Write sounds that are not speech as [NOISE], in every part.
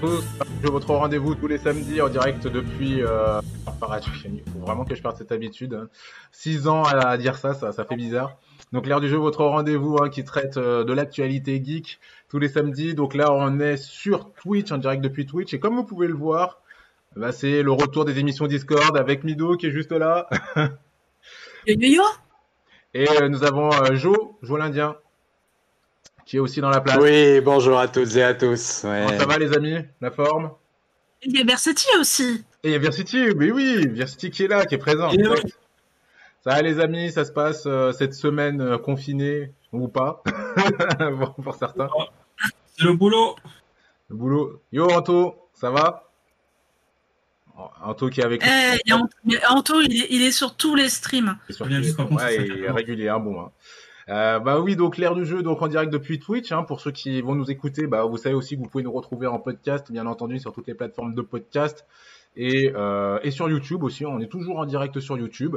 tous. Je votre rendez-vous tous les samedis en direct depuis. Euh... Il faut vraiment que je perde cette habitude. 6 ans à dire ça, ça, ça fait bizarre. Donc l'heure du jeu, votre rendez-vous hein, qui traite euh, de l'actualité geek tous les samedis. Donc là, on est sur Twitch, en direct depuis Twitch. Et comme vous pouvez le voir, bah, c'est le retour des émissions Discord avec Mido qui est juste là. [LAUGHS] yo, yo, yo. Et euh, nous avons euh, Jo, Jo l'Indien, qui est aussi dans la place. Oui, bonjour à toutes et à tous. Ouais. Comment ça va les amis? La forme? Il y a Versity aussi. Et il y a Versity, oui, oui, Versity qui est là, qui est présent. Et oui. Ça va les amis, ça se passe euh, cette semaine euh, confinée ou pas, [LAUGHS] pour, pour certains. C'est le boulot. Le boulot. Yo Anto, ça va? Anto qui est avec nous. Eh, Anto, il est, il est sur tous les streams. Ouais, il est régulier, hein, bon. hein. Euh, bah oui, donc l'ère du jeu, donc en direct depuis Twitch. Hein, pour ceux qui vont nous écouter, bah vous savez aussi que vous pouvez nous retrouver en podcast, bien entendu, sur toutes les plateformes de podcast et, euh, sur YouTube aussi. On est toujours en direct sur YouTube.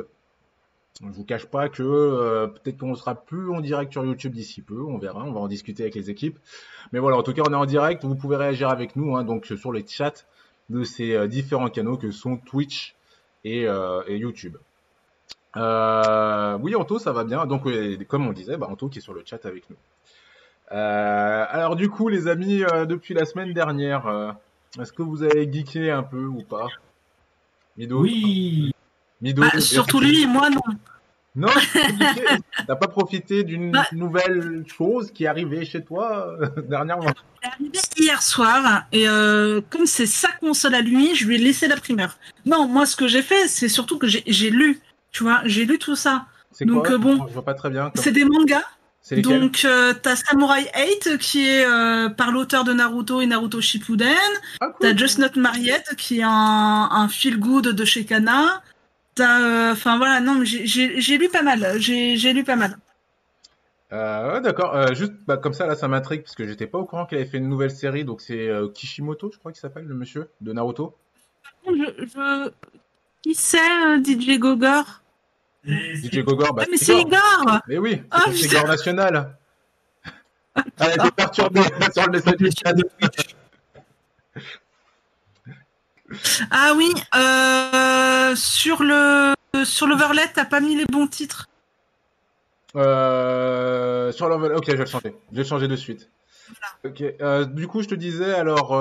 Je vous cache pas que euh, peut-être qu'on sera plus en direct sur YouTube d'ici peu, on verra, on va en discuter avec les équipes. Mais voilà, en tout cas, on est en direct, vous pouvez réagir avec nous, hein, donc sur les chats de ces euh, différents canaux que sont Twitch et YouTube. Euh, oui, Anto, ça va bien. Donc, comme on disait, bah, Anto qui est sur le chat avec nous. Euh, alors, du coup, les amis, euh, depuis la semaine dernière, est-ce que vous avez geeké un peu ou pas? Mido Oui. Mido Bah, surtout lui, moi non. Non, [LAUGHS] t'as pas profité d'une Bah. nouvelle chose qui est arrivée chez toi dernièrement? Hier soir et euh, comme c'est sa console à lui, je lui ai laissé la primeur. Non, moi ce que j'ai fait, c'est surtout que j'ai lu, tu vois, j'ai lu tout ça. C'est Donc, quoi euh, bon. Je vois pas très bien. C'est des mangas. Donc euh, t'as Samurai 8 qui est euh, par l'auteur de Naruto et Naruto Shippuden. Ah, cool. T'as Just Not Married qui est un, un feel good de chez Kana. T'as, euh, enfin voilà, non, mais j'ai- lu pas mal. J'ai lu pas mal. Ouais, d'accord. Juste bah, comme ça, là, ça m'intrigue parce que j'étais pas au courant qu'il avait fait une nouvelle série. Donc, c'est Kishimoto, je crois qu'il s'appelle, le monsieur de Naruto. Je, je... Qui c'est euh, DJ Gogor? DJ Gogor, bah, Ah mais c'est Igor Mais oui, Ah, c'est. Igor National. Elle a été perturbée [LAUGHS] sur le message du chat. Ah oui, euh, sur le sur l'overlet, t'as pas mis les bons titres? Euh, sur l'enveloppe. Ok, je vais le changer. Je vais le changer de suite. Ok. Euh, du coup, je te disais, alors,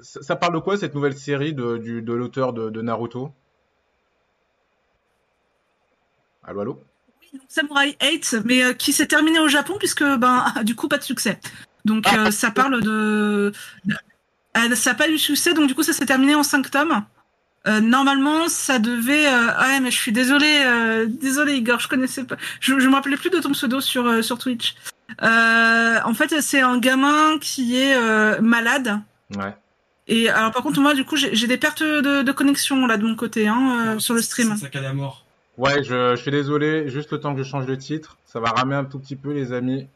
ça, ça parle de quoi cette nouvelle série de, du, de l'auteur de, de Naruto? Allô, allô? Oui, donc Samurai 8, mais euh, qui s'est terminé au Japon puisque ben [LAUGHS] du coup pas de succès. Donc euh, ça parle de, Euh, ça n'a pas eu succès, donc du coup ça s'est terminé en 5 tomes. Euh, normalement, ça devait. euh, Ouais, mais je suis désolée, euh, désolée Igor, je connaissais pas. Je, je me rappelais plus de ton pseudo sur sur Twitch. En fait, c'est un gamin qui est malade. Ouais. Et alors, par contre, moi, du coup, j'ai des pertes de, de connexion là de mon côté, hein, euh, sur le stream. C'est sac à la mort. Ouais, je, je suis désolé. Juste le temps que je change de titre. Ça va ramer un tout petit peu, les amis.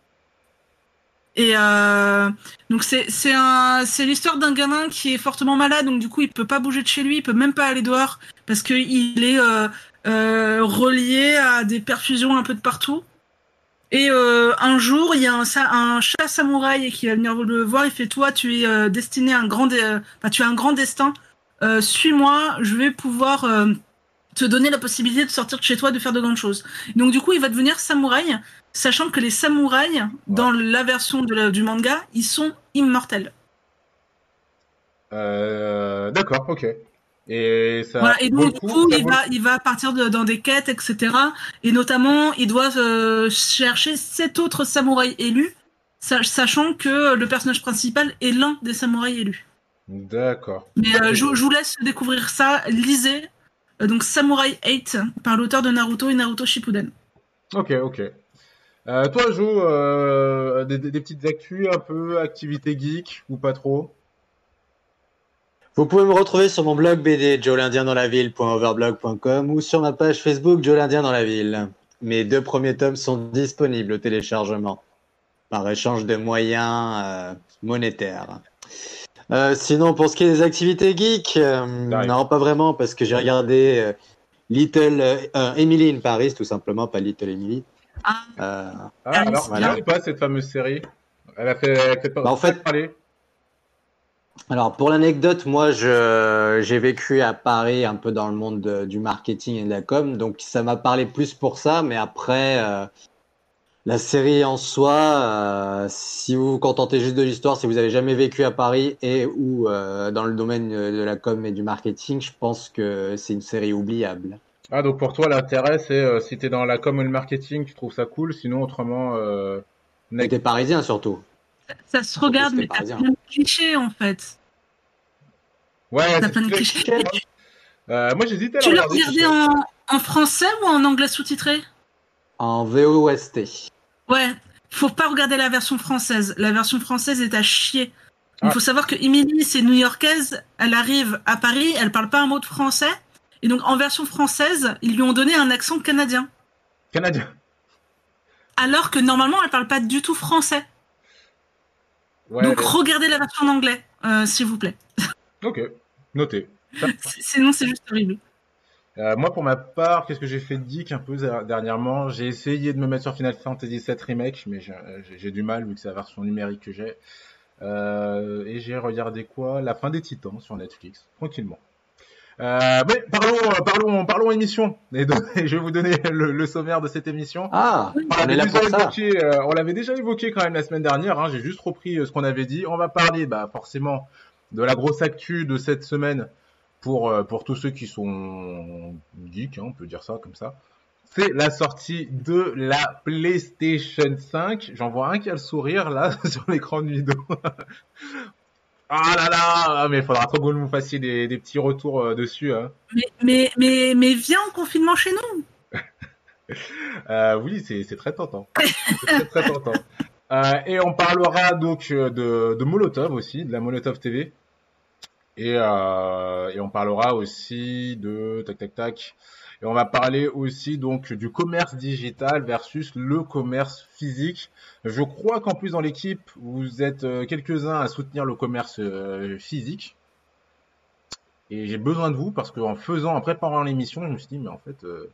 Et euh, donc c'est c'est un c'est l'histoire d'un gamin qui est fortement malade, donc du coup il peut pas bouger de chez lui, il peut même pas aller dehors parce que il est euh, euh, relié à des perfusions un peu de partout. Et euh, un jour il y a un, un chat samouraï qui va venir le voir, il fait toi tu es euh, destiné à un grand dé- euh, enfin, tu as un grand destin, Euh, suis-moi, je vais pouvoir euh, te donner la possibilité de sortir de chez toi, de faire de grandes choses. Donc du coup il va devenir samouraï sachant que les samouraïs, dans la version de la- du manga, ils sont immortels. Euh, D'accord, ok. Et ça. Voilà, et donc, du coup, il va, il va partir de- dans des quêtes, etc. Et notamment, il doit euh, chercher sept autres samouraïs élus, sa- sachant que le personnage principal est l'un des samouraïs élus. D'accord. Mais euh, je, je vous laisse découvrir ça, lisez. Euh, donc, Samurai 8, par l'auteur de Naruto et Naruto Shippuden. Ok, ok. Toi, Jo, des, des- des petites actus un peu, activités geek ou pas trop? Vous pouvez me retrouver sur mon blog BD joelindiendanslaville.overblog.com ou sur ma page Facebook Joe l'Indien dans la ville. Mes deux premiers tomes sont disponibles au téléchargement par échange de moyens euh, monétaires. Euh, sinon, pour ce qui est des activités geeks, euh, non, pas vraiment, parce que j'ai regardé euh, Little Emily in Paris, tout simplement, pas Little Emily. Ah. Euh, Ah, alors, c'est pas cette fameuse série? Elle a fait, elle a fait pas, Bah, en fait- parler. Alors pour l'anecdote, moi j'ai vécu à Paris un peu dans le monde de- du marketing et de la com, donc ça m'a parlé plus pour ça, mais après euh, la série en soi, euh, si vous vous contentez juste de l'histoire, si vous avez jamais vécu à Paris et ou euh, dans le domaine de la com et du marketing, je pense que c'est une série oubliable. Ah, donc pour toi, l'intérêt, c'est si t'es dans la com ou le marketing, tu trouves ça cool, sinon autrement, euh, t'es parisien surtout. Ça se regarde, mais t'as plein de clichés en fait. Ouais, T'as plein de clichés. Euh, moi, j'hésitais à Tu l'as regardé en, en français ou en anglais sous-titré? En VOST. Ouais, faut pas regarder la version française. La version française est à chier. Il Ah. faut savoir que Emily, c'est new-yorkaise, elle arrive à Paris, elle parle pas un mot de français, et donc en version française, ils lui ont donné un accent canadien. Canadien. Alors que normalement, elle parle pas du tout français. Ouais, donc regardez la version en anglais, euh, s'il vous plaît. [LAUGHS] ok, noté. [LAUGHS] Sinon, c'est juste horrible. Euh, moi, pour ma part, qu'est-ce que j'ai fait de geek un peu euh, dernièrement? J'ai essayé de me mettre sur Final Fantasy VII Remake, mais j'ai- j'ai j'ai du mal vu que c'est la version numérique que j'ai. Euh, et j'ai regardé quoi? La fin des Titans sur Netflix, tranquillement. Euh, mais parlons, euh, parlons, parlons émission. Et, donc, et [LAUGHS] je vais vous donner le, le sommaire de cette émission. Ah, On euh, on l'avait déjà évoqué quand même la semaine dernière. Hein, J'ai juste repris euh, ce qu'on avait dit. On va parler, bah, forcément, de la grosse actu de cette semaine pour pour tous ceux qui sont geeks, hein, on peut dire ça comme ça. C'est la sortie de la PlayStation 5. J'en vois un qui a le sourire là [LAUGHS] sur l'écran de vidéo. Ah là là, mais il faudra trop que vous nous fassiez des, des petits retours euh, dessus. Hein. Mais, mais, mais, mais viens en confinement chez nous. [LAUGHS] Euh, oui, c'est très tentant. C'est très, très tentant. [LAUGHS] Euh, et on parlera donc de, de Molotov aussi, de la Molotov TV. Et, et on parlera aussi de tac tac tac. Et on va parler aussi donc du commerce digital versus le commerce physique. Je crois qu'en plus dans l'équipe, vous êtes euh, quelques-uns à soutenir le commerce euh, physique. Et j'ai besoin de vous parce qu'en faisant, en préparant l'émission, je me suis dit, mais en fait, euh,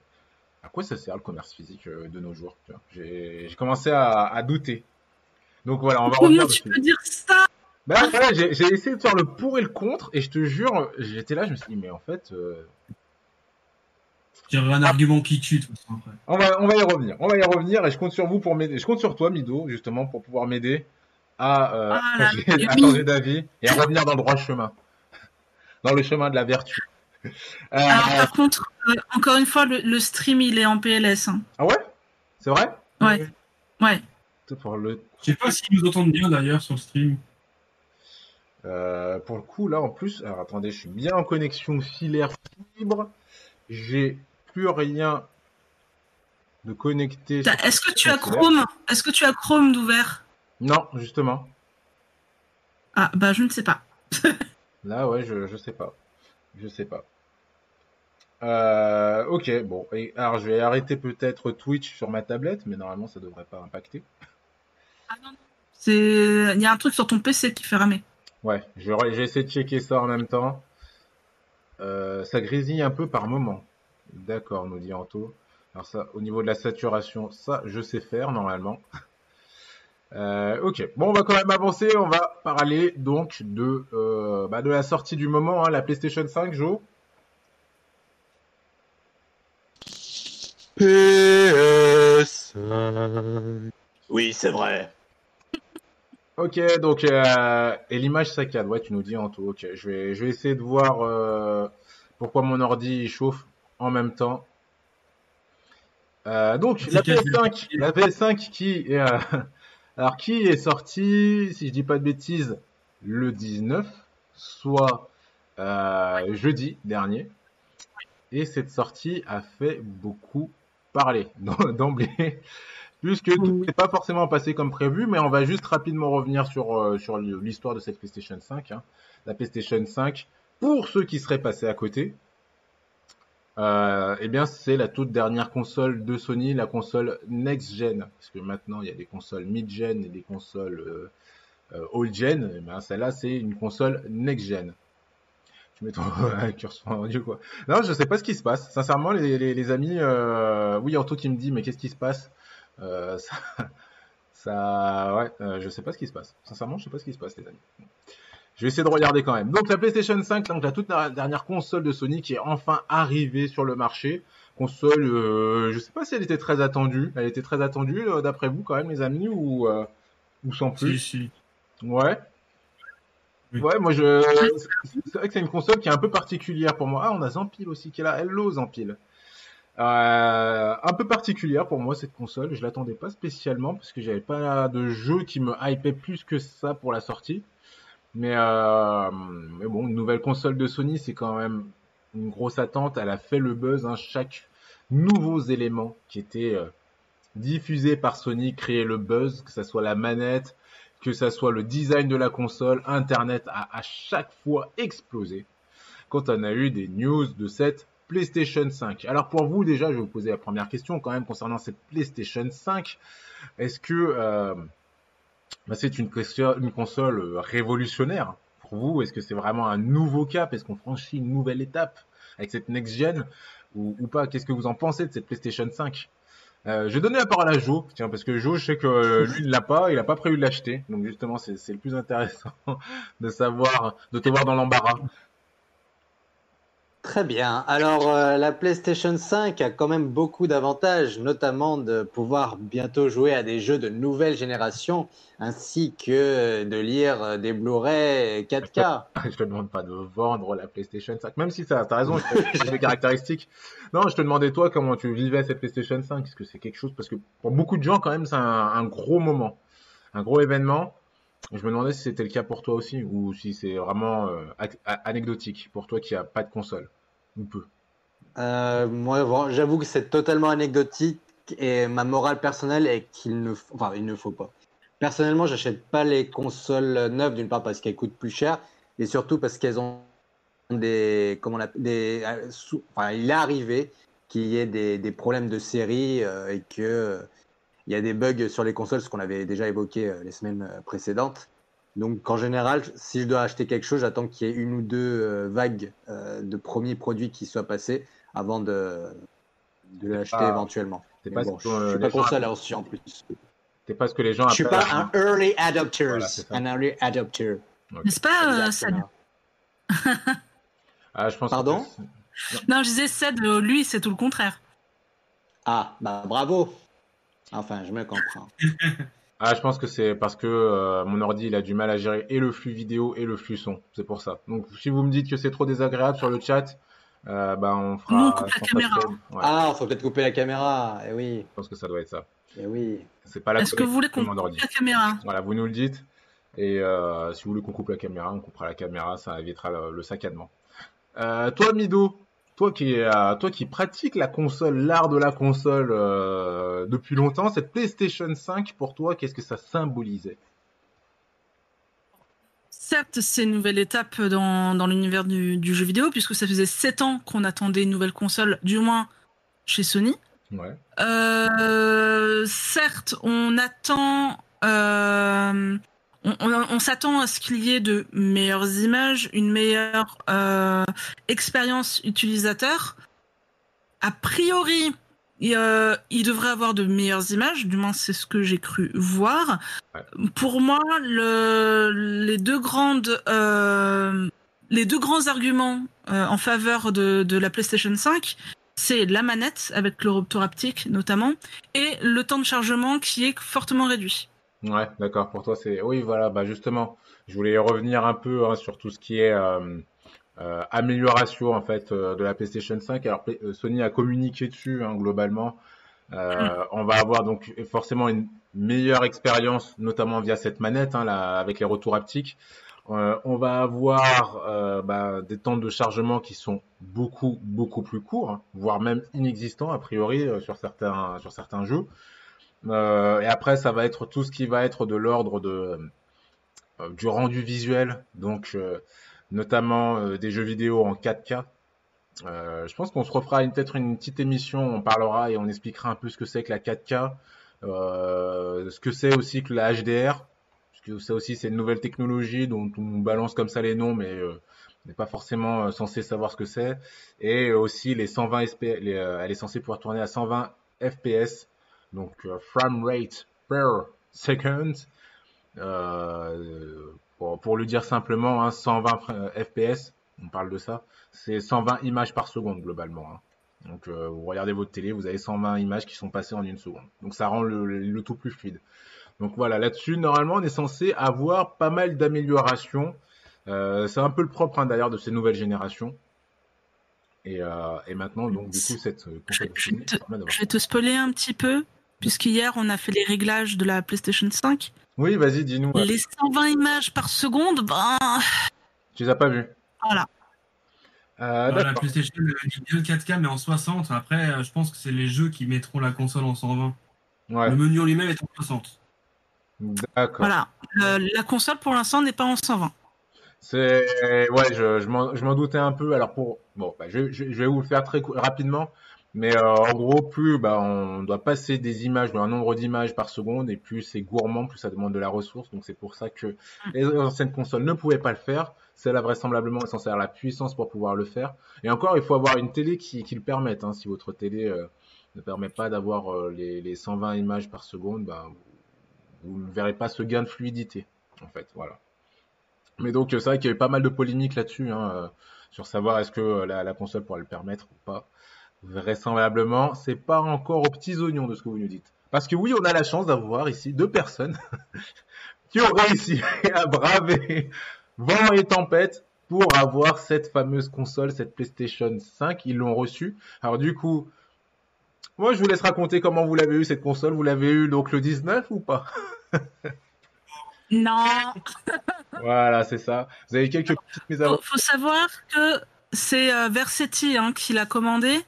à quoi ça sert le commerce physique euh, de nos jours J'ai commencé à, à douter. Donc voilà, on va revenir Comment tu dessus. peux dire ça? Ben, voilà, j'ai j'ai essayé de faire le pour et le contre, et je te jure, j'étais là, je me suis dit, mais en fait, euh, J'ai un argument qui tue, tout ça, après. on, va, on va y revenir. On va y revenir, et je compte sur vous pour m'aider. Je compte sur toi, Mido, justement, pour pouvoir m'aider à, euh, Ah là, changer- [LAUGHS] à oui. changer d'avis et à revenir dans le droit chemin. [LAUGHS] Dans le chemin de la vertu. Euh, Alors, par contre, euh, encore une fois, le, le stream, il est en PLS. hein. ah ouais? C'est vrai? Ouais. Ouais. Pour le Je sais pas s'ils nous entendent bien d'ailleurs sur le stream. Euh, pour le coup, là, en plus, alors attendez, je suis bien en connexion filaire fibre. J'ai plus rien de connecté. Est-ce que tu as. Chrome Est-ce que tu as Chrome d'ouvert Non, justement. Ah, bah, je ne sais pas. [LAUGHS] Là, ouais, je, je sais pas. Je sais pas. Euh, ok, bon. Et, alors, je vais arrêter peut-être Twitch sur ma tablette, mais normalement, ça devrait pas impacter. C'est, il y a un truc sur ton PC qui fait ramer. Ouais, je j'ai essayé de checker ça en même temps. Euh, ça grésille un peu par moment. D'accord, nous dit Anto. Alors ça, au niveau de la saturation, ça, je sais faire normalement. [LAUGHS] Euh, ok, bon, on va quand même avancer. On va parler donc de, euh, bah, de la sortie du moment, hein, la PlayStation 5, Joe. PS5. Oui, c'est vrai. Ok, donc euh, et l'image saccade. Ouais, tu nous dis Anto. Ok, je vais, je vais essayer de voir euh, pourquoi mon ordi chauffe en même temps. Euh, donc la C'est quel- PS5, la PS5 qui, est, euh, [LAUGHS] alors qui est sortie, si je dis pas de bêtises, le 19, soit euh, jeudi dernier. Et cette sortie a fait beaucoup parler [LAUGHS] d'emblée puisque tout n'est pas forcément passé comme prévu, mais on va juste rapidement revenir sur, euh, sur l'histoire de cette PlayStation 5. hein. La PlayStation 5, pour ceux qui seraient passés à côté, euh, eh bien c'est la toute dernière console de Sony, la console next-gen. Parce que maintenant, il y a des consoles mid-gen et des consoles euh, euh, old-gen. Eh bien, celle-là, c'est une console next-gen. Tu mets ton [LAUGHS] curseur en audio, quoi. Non, je sais pas ce qui se passe. Sincèrement, les, les, les amis, euh... oui, Anto qui me dit, mais qu'est-ce qui se passe? Euh, ça, [LAUGHS] ça, ouais, euh, je sais pas ce qui se passe. Sincèrement, je sais pas ce qui se passe, les amis. Je vais essayer de regarder quand même. Donc la PlayStation 5, donc la toute dernière console de Sony qui est enfin arrivée sur le marché. Console, euh, je sais pas si elle était très attendue. Elle était très attendue euh, d'après vous quand même les amis ou euh, ou sans plus? Si, si. Ouais. Oui. Ouais, moi je. C'est vrai que c'est une console qui est un peu particulière pour moi. Ah, on a Zampil aussi qui est là. Hello Zampil. Euh, un peu particulière pour moi cette console. Je l'attendais pas spécialement parce que j'avais pas de jeu qui me hypait plus que ça pour la sortie. Mais, euh, mais bon, une nouvelle console de Sony, c'est quand même une grosse attente. Elle a fait le buzz. Hein. Chaque nouveau élément qui était euh, diffusé par Sony créait le buzz, que ça soit la manette, que ça soit le design de la console, Internet a à chaque fois explosé quand on a eu des news de cette PlayStation 5. Alors pour vous déjà, je vais vous poser la première question quand même concernant cette PlayStation 5. Est-ce que euh, bah, c'est une, console euh, révolutionnaire. Pour vous Est-ce que c'est vraiment un nouveau cap? Est-ce qu'on franchit une nouvelle étape avec cette next-gen ou, pas? Qu'est-ce que vous en pensez de cette PlayStation 5 euh, je vais donner la parole à Joe, tiens, parce que Joe, je sais que euh, lui, il l'a pas, il a pas prévu de l'acheter, donc justement, c'est le plus intéressant [LAUGHS] de savoir, de te voir dans l'embarras. Très bien. Alors, euh, la PlayStation 5 a quand même beaucoup d'avantages, notamment de pouvoir bientôt jouer à des jeux de nouvelle génération, ainsi que de lire euh, des Blu-ray 4K. [LAUGHS] Je te demande pas de vendre la PlayStation 5, même si ça, t'as raison, c'est des caractéristiques. Non, je te demandais toi comment tu vivais cette PlayStation 5, est-ce que c'est quelque chose, parce que pour beaucoup de gens quand même c'est un, gros moment, un gros événement. Je me demandais si c'était le cas pour toi aussi, ou si c'est vraiment euh, anecdotique pour toi qui a pas de console, ou peu. Euh, moi, j'avoue que c'est totalement anecdotique et ma morale personnelle est qu'il ne, faut- enfin, il ne faut pas. Personnellement, j'achète pas les consoles neuves d'une part parce qu'elles coûtent plus cher et surtout parce qu'elles ont des, comment on des, euh, enfin, il est arrivé qu'il y ait des, problèmes de série euh, et que euh, il y a des bugs sur les consoles, ce qu'on avait déjà évoqué les semaines précédentes. Donc, en général, si je dois acheter quelque chose, j'attends qu'il y ait une ou deux euh, vagues euh, de premiers produits qui soient passés avant de, de l'acheter pas- éventuellement. C'est Mais pas, bon, ce je euh, suis pas gens- console aussi en plus. c'est pas ce que les gens Je suis appellent pas un early adopter. Ça. un early adopter. N'est-ce pas, euh, Sad. Ah, je pense Pardon que Non, je disais Sad, euh, lui, c'est tout le contraire. Ah, bah bravo. Enfin, je me comprends. [LAUGHS] Ah, je pense que c'est parce que euh, mon ordi il a du mal à gérer et le flux vidéo et le flux son. C'est pour ça. Donc si vous me dites que c'est trop désagréable sur le chat, euh, bah on fera. Nous, on coupe la caméra. Ouais, Ah, faut peut-être couper la caméra. Eh oui, je pense que ça doit être ça. eh oui. C'est pas la Est-ce que vous voulez qu'on de mon coupe ordi. la caméra? Voilà, vous nous le dites. Et euh, si vous voulez qu'on coupe la caméra, on coupera la caméra, ça évitera le, le saccadement. Euh, toi, Mido, toi qui, euh, toi qui pratiques la console, l'art de la console euh, depuis longtemps, cette PlayStation 5, pour toi, qu'est-ce que ça symbolisait? Certes, c'est une nouvelle étape dans, dans l'univers du, du jeu vidéo, puisque ça faisait 7 ans qu'on attendait une nouvelle console, du moins chez Sony. Ouais. Euh, certes, on attend, euh, on, on- on s'attend à ce qu'il y ait de meilleures images, une meilleure euh, expérience utilisateur. A priori, il, euh, il devrait avoir de meilleures images, du moins c'est ce que j'ai cru voir. Pour moi, le, les deux grandes, euh, les deux grands arguments euh, en faveur de, de la PlayStation 5, c'est la manette avec le retour haptique notamment et le temps de chargement qui est fortement réduit. Ouais, d'accord. Pour toi, c'est oui, voilà. Bah justement, je voulais revenir un peu hein, sur tout ce qui est euh, euh, amélioration en fait euh, de la PlayStation 5. Alors euh, Sony a communiqué dessus hein, globalement. Euh, On va avoir donc forcément une meilleure expérience, notamment via cette manette hein, là, avec les retours haptiques. Euh, on va avoir euh, bah, des temps de chargement qui sont beaucoup beaucoup plus courts, hein, voire même inexistants a priori euh, sur certains sur certains jeux. Euh, et après, ça va être tout ce qui va être de l'ordre de euh, du rendu visuel, donc euh, notamment des jeux vidéo en 4K. Euh, je pense qu'on se refera peut-être une petite émission, on parlera et on expliquera un peu ce que c'est que la 4K, euh, ce que c'est aussi que la HDR, parce que ça aussi c'est une nouvelle technologie dont on balance comme ça les noms, mais on n'est pas forcément censé savoir ce que c'est. Et aussi les 120 SP, les, elle est censée pouvoir tourner à 120 FPS, donc euh, frame rate per second. Euh, pour, pour le dire simplement, hein, 120 euh, FPS, on parle de ça, c'est 120 images par seconde globalement. hein. Donc euh, vous regardez votre télé, vous avez 120 images qui sont passées en une seconde. Donc ça rend le, le- le tout plus fluide. Donc voilà, là-dessus, normalement, on est censé avoir pas mal d'améliorations. Euh, c'est un peu le propre hein, d'ailleurs de ces nouvelles générations. Et, euh, et maintenant, donc du coup, cette Je- je te- Je vais te spoiler un petit peu, puisqu'hier on a fait les réglages de la PlayStation 5. Oui, vas-y, dis-nous. ouais. Les 120 images par seconde, ben Tu les as pas vues voilà. euh, Voilà, la. PlayStation dit bien le 4K, mais en 60. Après, euh, je pense que c'est les jeux qui mettront la console en 120. Ouais, Le menu en lui-même est en 60. d'accord. Voilà. Le- la console pour l'instant n'est pas en 120. C'est ouais, je, je m'en je m'en doutais un peu. Alors pour bon, bah, je, je, je vais vous le faire très rapidement, mais euh, en gros, plus bah, on doit passer des images, un nombre d'images par seconde, et plus c'est gourmand, plus ça demande de la ressource. Donc c'est pour ça que les anciennes consoles ne pouvaient pas le faire. Celle-là vraisemblablement est censée avoir la puissance pour pouvoir le faire. Et encore, il faut avoir une télé qui, qui le permette. Hein. Si votre télé euh, ne permet pas d'avoir euh, les, les 120 images par seconde, bah, vous, ne verrez pas ce gain de fluidité. En fait, voilà. Mais donc c'est vrai qu'il y a eu pas mal de polémiques là-dessus, hein, euh, sur savoir est-ce que euh, la, la console pourra le permettre ou pas. Vraisemblablement, c'est pas encore aux petits oignons de ce que vous nous dites. Parce que oui, on a la chance d'avoir ici deux personnes [LAUGHS] qui ont réussi à braver vent et tempête pour avoir cette fameuse console, cette PlayStation 5. Ils l'ont reçue. Alors du coup, moi je vous laisse raconter comment vous l'avez eu cette console. Vous l'avez eu donc le 19 ou pas? [LAUGHS] Non. [LAUGHS] Voilà, c'est ça. Vous avez quelques petites mises à Faut, faut savoir que c'est euh, Versetti hein, qui l'a commandé.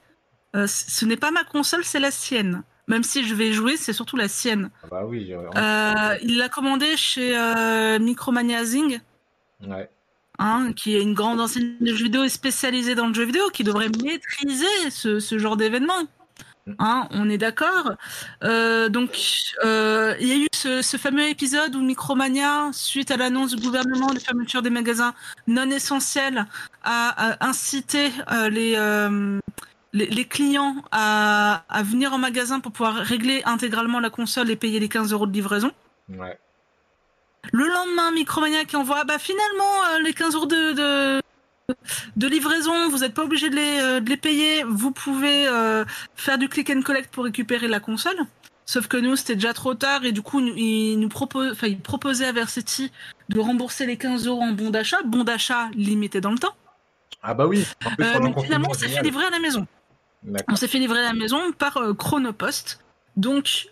Euh, ce n'est pas ma console, c'est la sienne. Même si je vais jouer, c'est surtout la sienne. Ah bah oui, euh, Euh, il l'a commandé chez Micromania Zing, ouais. hein, qui est une grande enseigne de jeux vidéo et spécialisée dans le jeu vidéo, qui devrait maîtriser ce, ce genre d'événement. Hein, on est d'accord. Euh, donc, euh, il y a eu ce, ce fameux épisode où Micromania, suite à l'annonce du gouvernement de fermeture des magasins non essentiels, a, a incité euh, les, les, les clients à, à venir en magasin pour pouvoir régler intégralement la console et payer les 15 euros de livraison. Ouais. Le lendemain, Micromania qui envoie, bah finalement, euh, les 15 euros de, de, de livraison, vous n'êtes pas obligé de les, euh, de les payer, vous pouvez euh, faire du click and collect pour récupérer la console. Sauf que nous, c'était déjà trop tard et du coup, nous- il nous enfin, à Versetti de rembourser les 15 euros en bon d'achat, bon d'achat limité dans le temps. Ah bah oui. En plus, Euh, finalement, s'est fait livrer à la maison. On s'est fait livrer à la maison par euh, Chronopost. Donc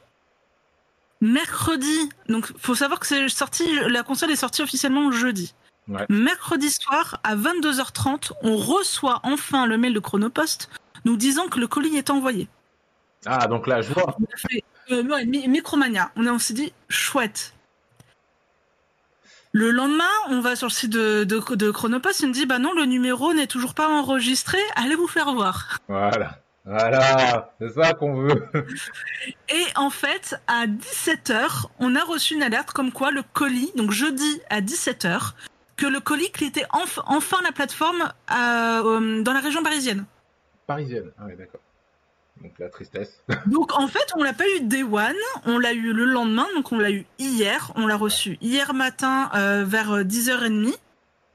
mercredi, donc faut savoir que c'est sorti, la console est sortie officiellement jeudi. Ouais. Mercredi soir à 22h30, on reçoit enfin le mail de Chronopost nous disant que le colis est envoyé. Ah donc là, je vois. On a fait euh, ouais, Micromania. On, a- on s'est dit chouette. Le lendemain, on va sur le site de, de, de Chronopost, il me dit bah non, le numéro n'est toujours pas enregistré, allez vous faire voir. Voilà. Voilà. C'est ça qu'on veut. [LAUGHS] Et en fait, à 17h, on a reçu une alerte comme quoi le colis, donc jeudi à 17h, que le colis enf- enfin la plateforme euh, euh, dans la région parisienne. Parisienne. Ah oui, d'accord. Donc la tristesse. [LAUGHS] Donc en fait, on l'a pas eu day one, on l'a eu le lendemain, donc on l'a eu hier, on l'a reçu hier matin euh, vers 10h30.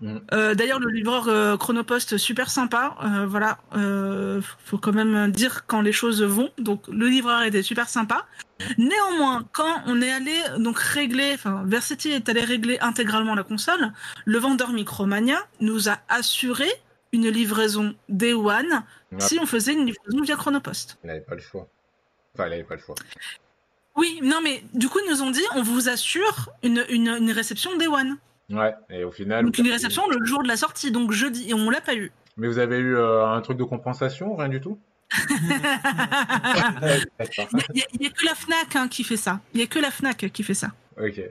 Mm. Euh, D'ailleurs, le livreur euh, Chronopost, super sympa. Euh, voilà, euh, faut quand même dire quand les choses vont. Donc, le livreur était super sympa. Néanmoins, quand on est allé donc régler, enfin, Versetti est allé régler intégralement la console, le vendeur Micromania nous a assuré une livraison Day One Ouais. si on faisait une livraison via Chronopost. Il n'avait pas le choix. Enfin, il n'avait pas le choix. Oui, non, mais du coup, ils nous ont dit, on vous assure une, une, une réception Day One. Ouais. Et au final. Donc, une réception le jour de la sortie, donc jeudi, et on l'a pas eu. Mais vous avez eu euh, un truc de compensation, rien du tout? [LAUGHS] [LAUGHS] Il n'y a, il y a que la Fnac hein, qui fait ça. Il y a que la Fnac qui fait ça. Ok.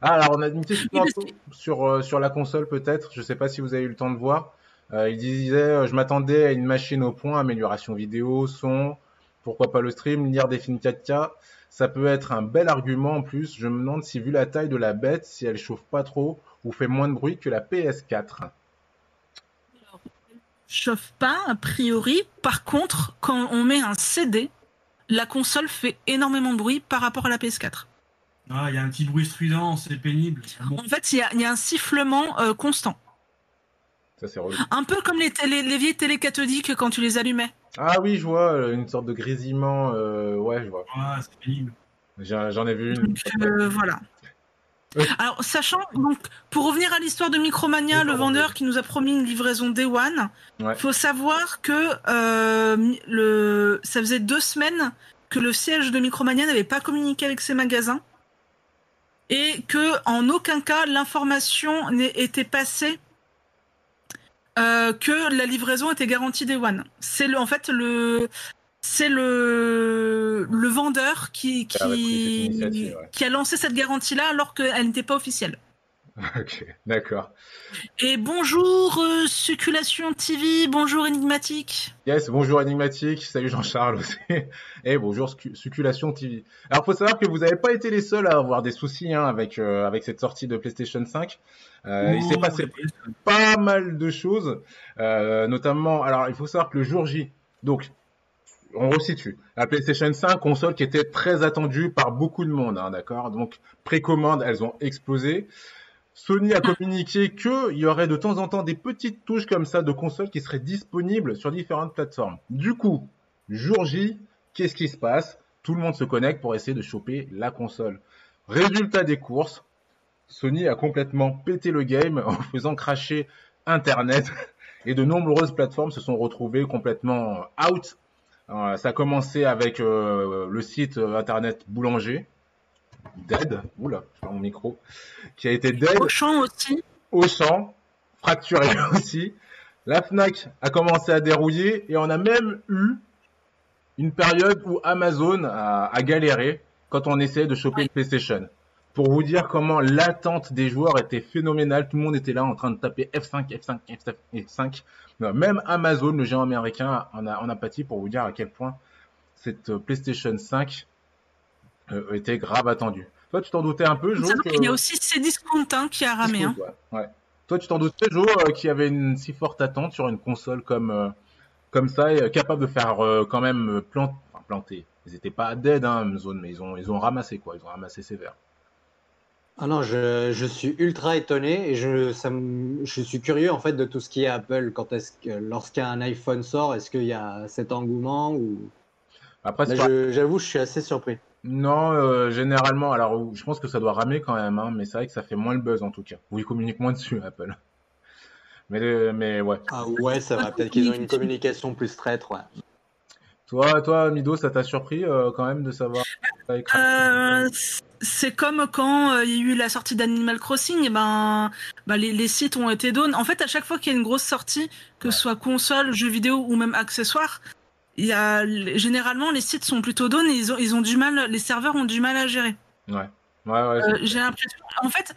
Ah, alors on a une petite info sur, euh, sur la console peut-être. Je sais pas si vous avez eu le temps de voir. Euh, il disait, euh, je m'attendais à une machine au point, amélioration vidéo, son, pourquoi pas le stream, lire des films 4K. Ça peut être un bel argument en plus. Je me demande si vu la taille de la bête, si elle chauffe pas trop ou fait moins de bruit que la PS4. Chauffe pas, a priori. Par contre, quand on met un CD, la console fait énormément de bruit par rapport à la PS4. Ah, il y a un petit bruit strident, c'est pénible. Bon. En fait, il y a, il y a un sifflement euh, constant. Ça, c'est relou. Un peu comme les, télé, les vieilles télé cathodiques quand tu les allumais. Ah oui, je vois, euh, une sorte de grésillement. euh, ouais, je vois. Ah, c'est pénible. J'en ai vu une. Donc euh, voilà. Oui. Alors, sachant, donc, pour revenir à l'histoire de Micromania, Oui, le vendeur qui nous a promis une livraison Day One, Ouais. faut savoir que euh, le, ça faisait deux semaines que le siège de Micromania n'avait pas communiqué avec ses magasins et que en aucun cas l'information n'ait été passée euh, que la livraison était garantie Day One. C'est le, en fait le, c'est le, le vendeur qui, Ah ouais, qui, initiative, ouais. qui a lancé cette garantie-là alors qu'elle n'était pas officielle. [LAUGHS] ok, d'accord. Et bonjour euh, Succulation TV, bonjour Énigmatique. Yes, bonjour Enigmatique, salut Jean-Charles aussi. Et bonjour Succulation TV. Alors, faut savoir que vous n'avez pas été les seuls à avoir des soucis hein, avec, euh, avec cette sortie de PlayStation 5. Euh, il s'est passé pas mal de choses, euh, notamment, alors il faut savoir que le jour J, donc on resitue, la PlayStation 5, console qui était très attendue par beaucoup de monde, hein, d'accord? Donc précommandes, elles ont explosé. Sony a communiqué qu'il y aurait de temps en temps des petites touches comme ça de consoles qui seraient disponibles sur différentes plateformes. Du coup, jour J, qu'est-ce qui se passe? Tout le monde se connecte pour essayer de choper la console. Résultat des courses, Sony a complètement pété le game en [LAUGHS] faisant cracher Internet et de nombreuses plateformes se sont retrouvées complètement out. Euh, ça a commencé avec euh, le site euh, internet Boulanger, dead, oula, je perds mon micro, qui a été dead, Auchan aussi. Auchan, fracturé [LAUGHS] aussi. La Fnac a commencé à dérouiller et on a même eu une période où Amazon a, a galéré quand on essayait de choper une PlayStation. Pour vous dire comment l'attente des joueurs était phénoménale, tout le monde était là en train de taper F5, F5, F5, F5. Non, Même Amazon, le géant américain, en a, en a pâti pour vous dire à quel point cette euh, PlayStation 5 euh, était grave attendue. Toi, tu t'en doutais un peu, Jo que- qu'il y a aussi Cdiscount hein, qui a ramé. Hein. Ouais. ouais. Toi, tu t'en doutais, Jo, euh, qu'il y avait une si forte attente sur une console comme, euh, comme ça, et capable de faire quand même plant... enfin, planter. Ils étaient pas dead, hein, Amazon, mais ils ont, ils ont ramassé, quoi. Ils ont ramassé sévère. Ah non, je, je suis ultra étonné et je, ça me- je suis curieux en fait de tout ce qui est Apple. Quand est-ce que lorsqu'un iPhone sort, est-ce qu'il y a cet engouement ou? Après, je- j'avoue, je suis assez surpris. non, euh, généralement, alors, je pense que ça doit ramer quand même, hein, mais c'est vrai que ça fait moins le buzz, en tout cas. Ou ils communiquent moins dessus, Apple. Mais, euh, mais ouais. Ah ouais, ça va. Peut-être qu'ils ont une communication plus traître. Ouais. Toi, toi, Mido, ça t'a surpris euh, quand même de savoir Euh, c'est comme quand euh, il y a eu la sortie d'Animal Crossing, et ben, ben les, les sites ont été down. En fait, à chaque fois qu'il y a une grosse sortie, que ce soit console, jeux vidéo ou même accessoires, il y a généralement les sites sont plutôt down et ils ont ils ont du mal, les serveurs ont du mal à gérer. Ouais. Ouais, ouais. Euh, j'ai l'impression, en fait,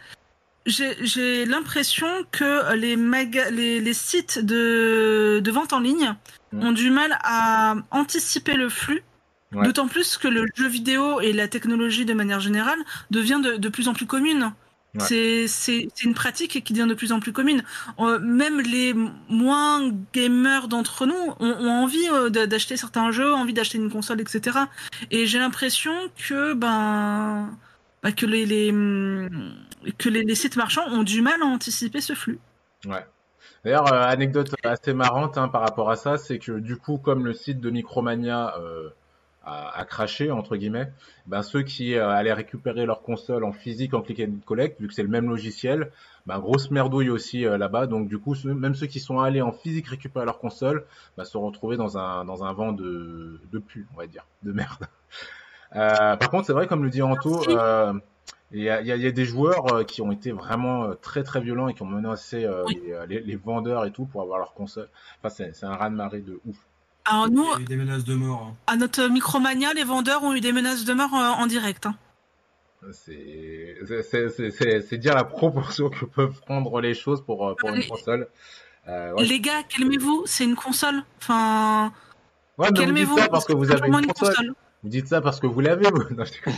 j'ai l'impression que les, maga- les, les sites de, de vente en ligne Mm. ont du mal à anticiper le flux. Ouais. D'autant plus que le jeu vidéo et la technologie de manière générale devient de, de plus en plus commune. Ouais. C'est une pratique qui devient de plus en plus commune. Euh, même les moins gamers d'entre nous ont, ont envie euh, d'acheter certains jeux, envie d'acheter une console, etc. Et j'ai l'impression que ben bah, que les, les que les, les sites marchands ont du mal à anticiper ce flux. Ouais. D'ailleurs, euh, anecdote assez marrante hein, par rapport à ça, c'est que du coup, comme le site de Micromania a craché entre guillemets, ben ceux qui euh, allaient récupérer leur console en physique en click and collect, vu que c'est le même logiciel, ben grosse merdouille aussi euh, là-bas. Donc du coup, ceux- même ceux qui sont allés en physique récupérer leur console, ben, se retrouvés dans un dans un vent de de pu, on va dire, de merde. [LAUGHS] Euh, par contre, c'est vrai, comme le dit Anto, il y a, il y a- il y a des joueurs qui ont été vraiment très très violents et qui ont menacé les, les- les vendeurs et tout pour avoir leur console. Enfin, c'est c'est un raz-de-marée de ouf. Alors nous, Il y a eu des menaces de mort. hein. à notre Micromania, les vendeurs ont eu des menaces de mort euh, en direct. hein. C'est c'est- dire la proportion que peuvent prendre les choses pour, euh, pour une console. Euh, ouais. Les gars, calmez-vous, c'est une console. Enfin, Ouais, calmez-vous. parce que vous c'est avez simplement une console. Vous dites ça parce que vous l'avez, vous. Non, je déconne.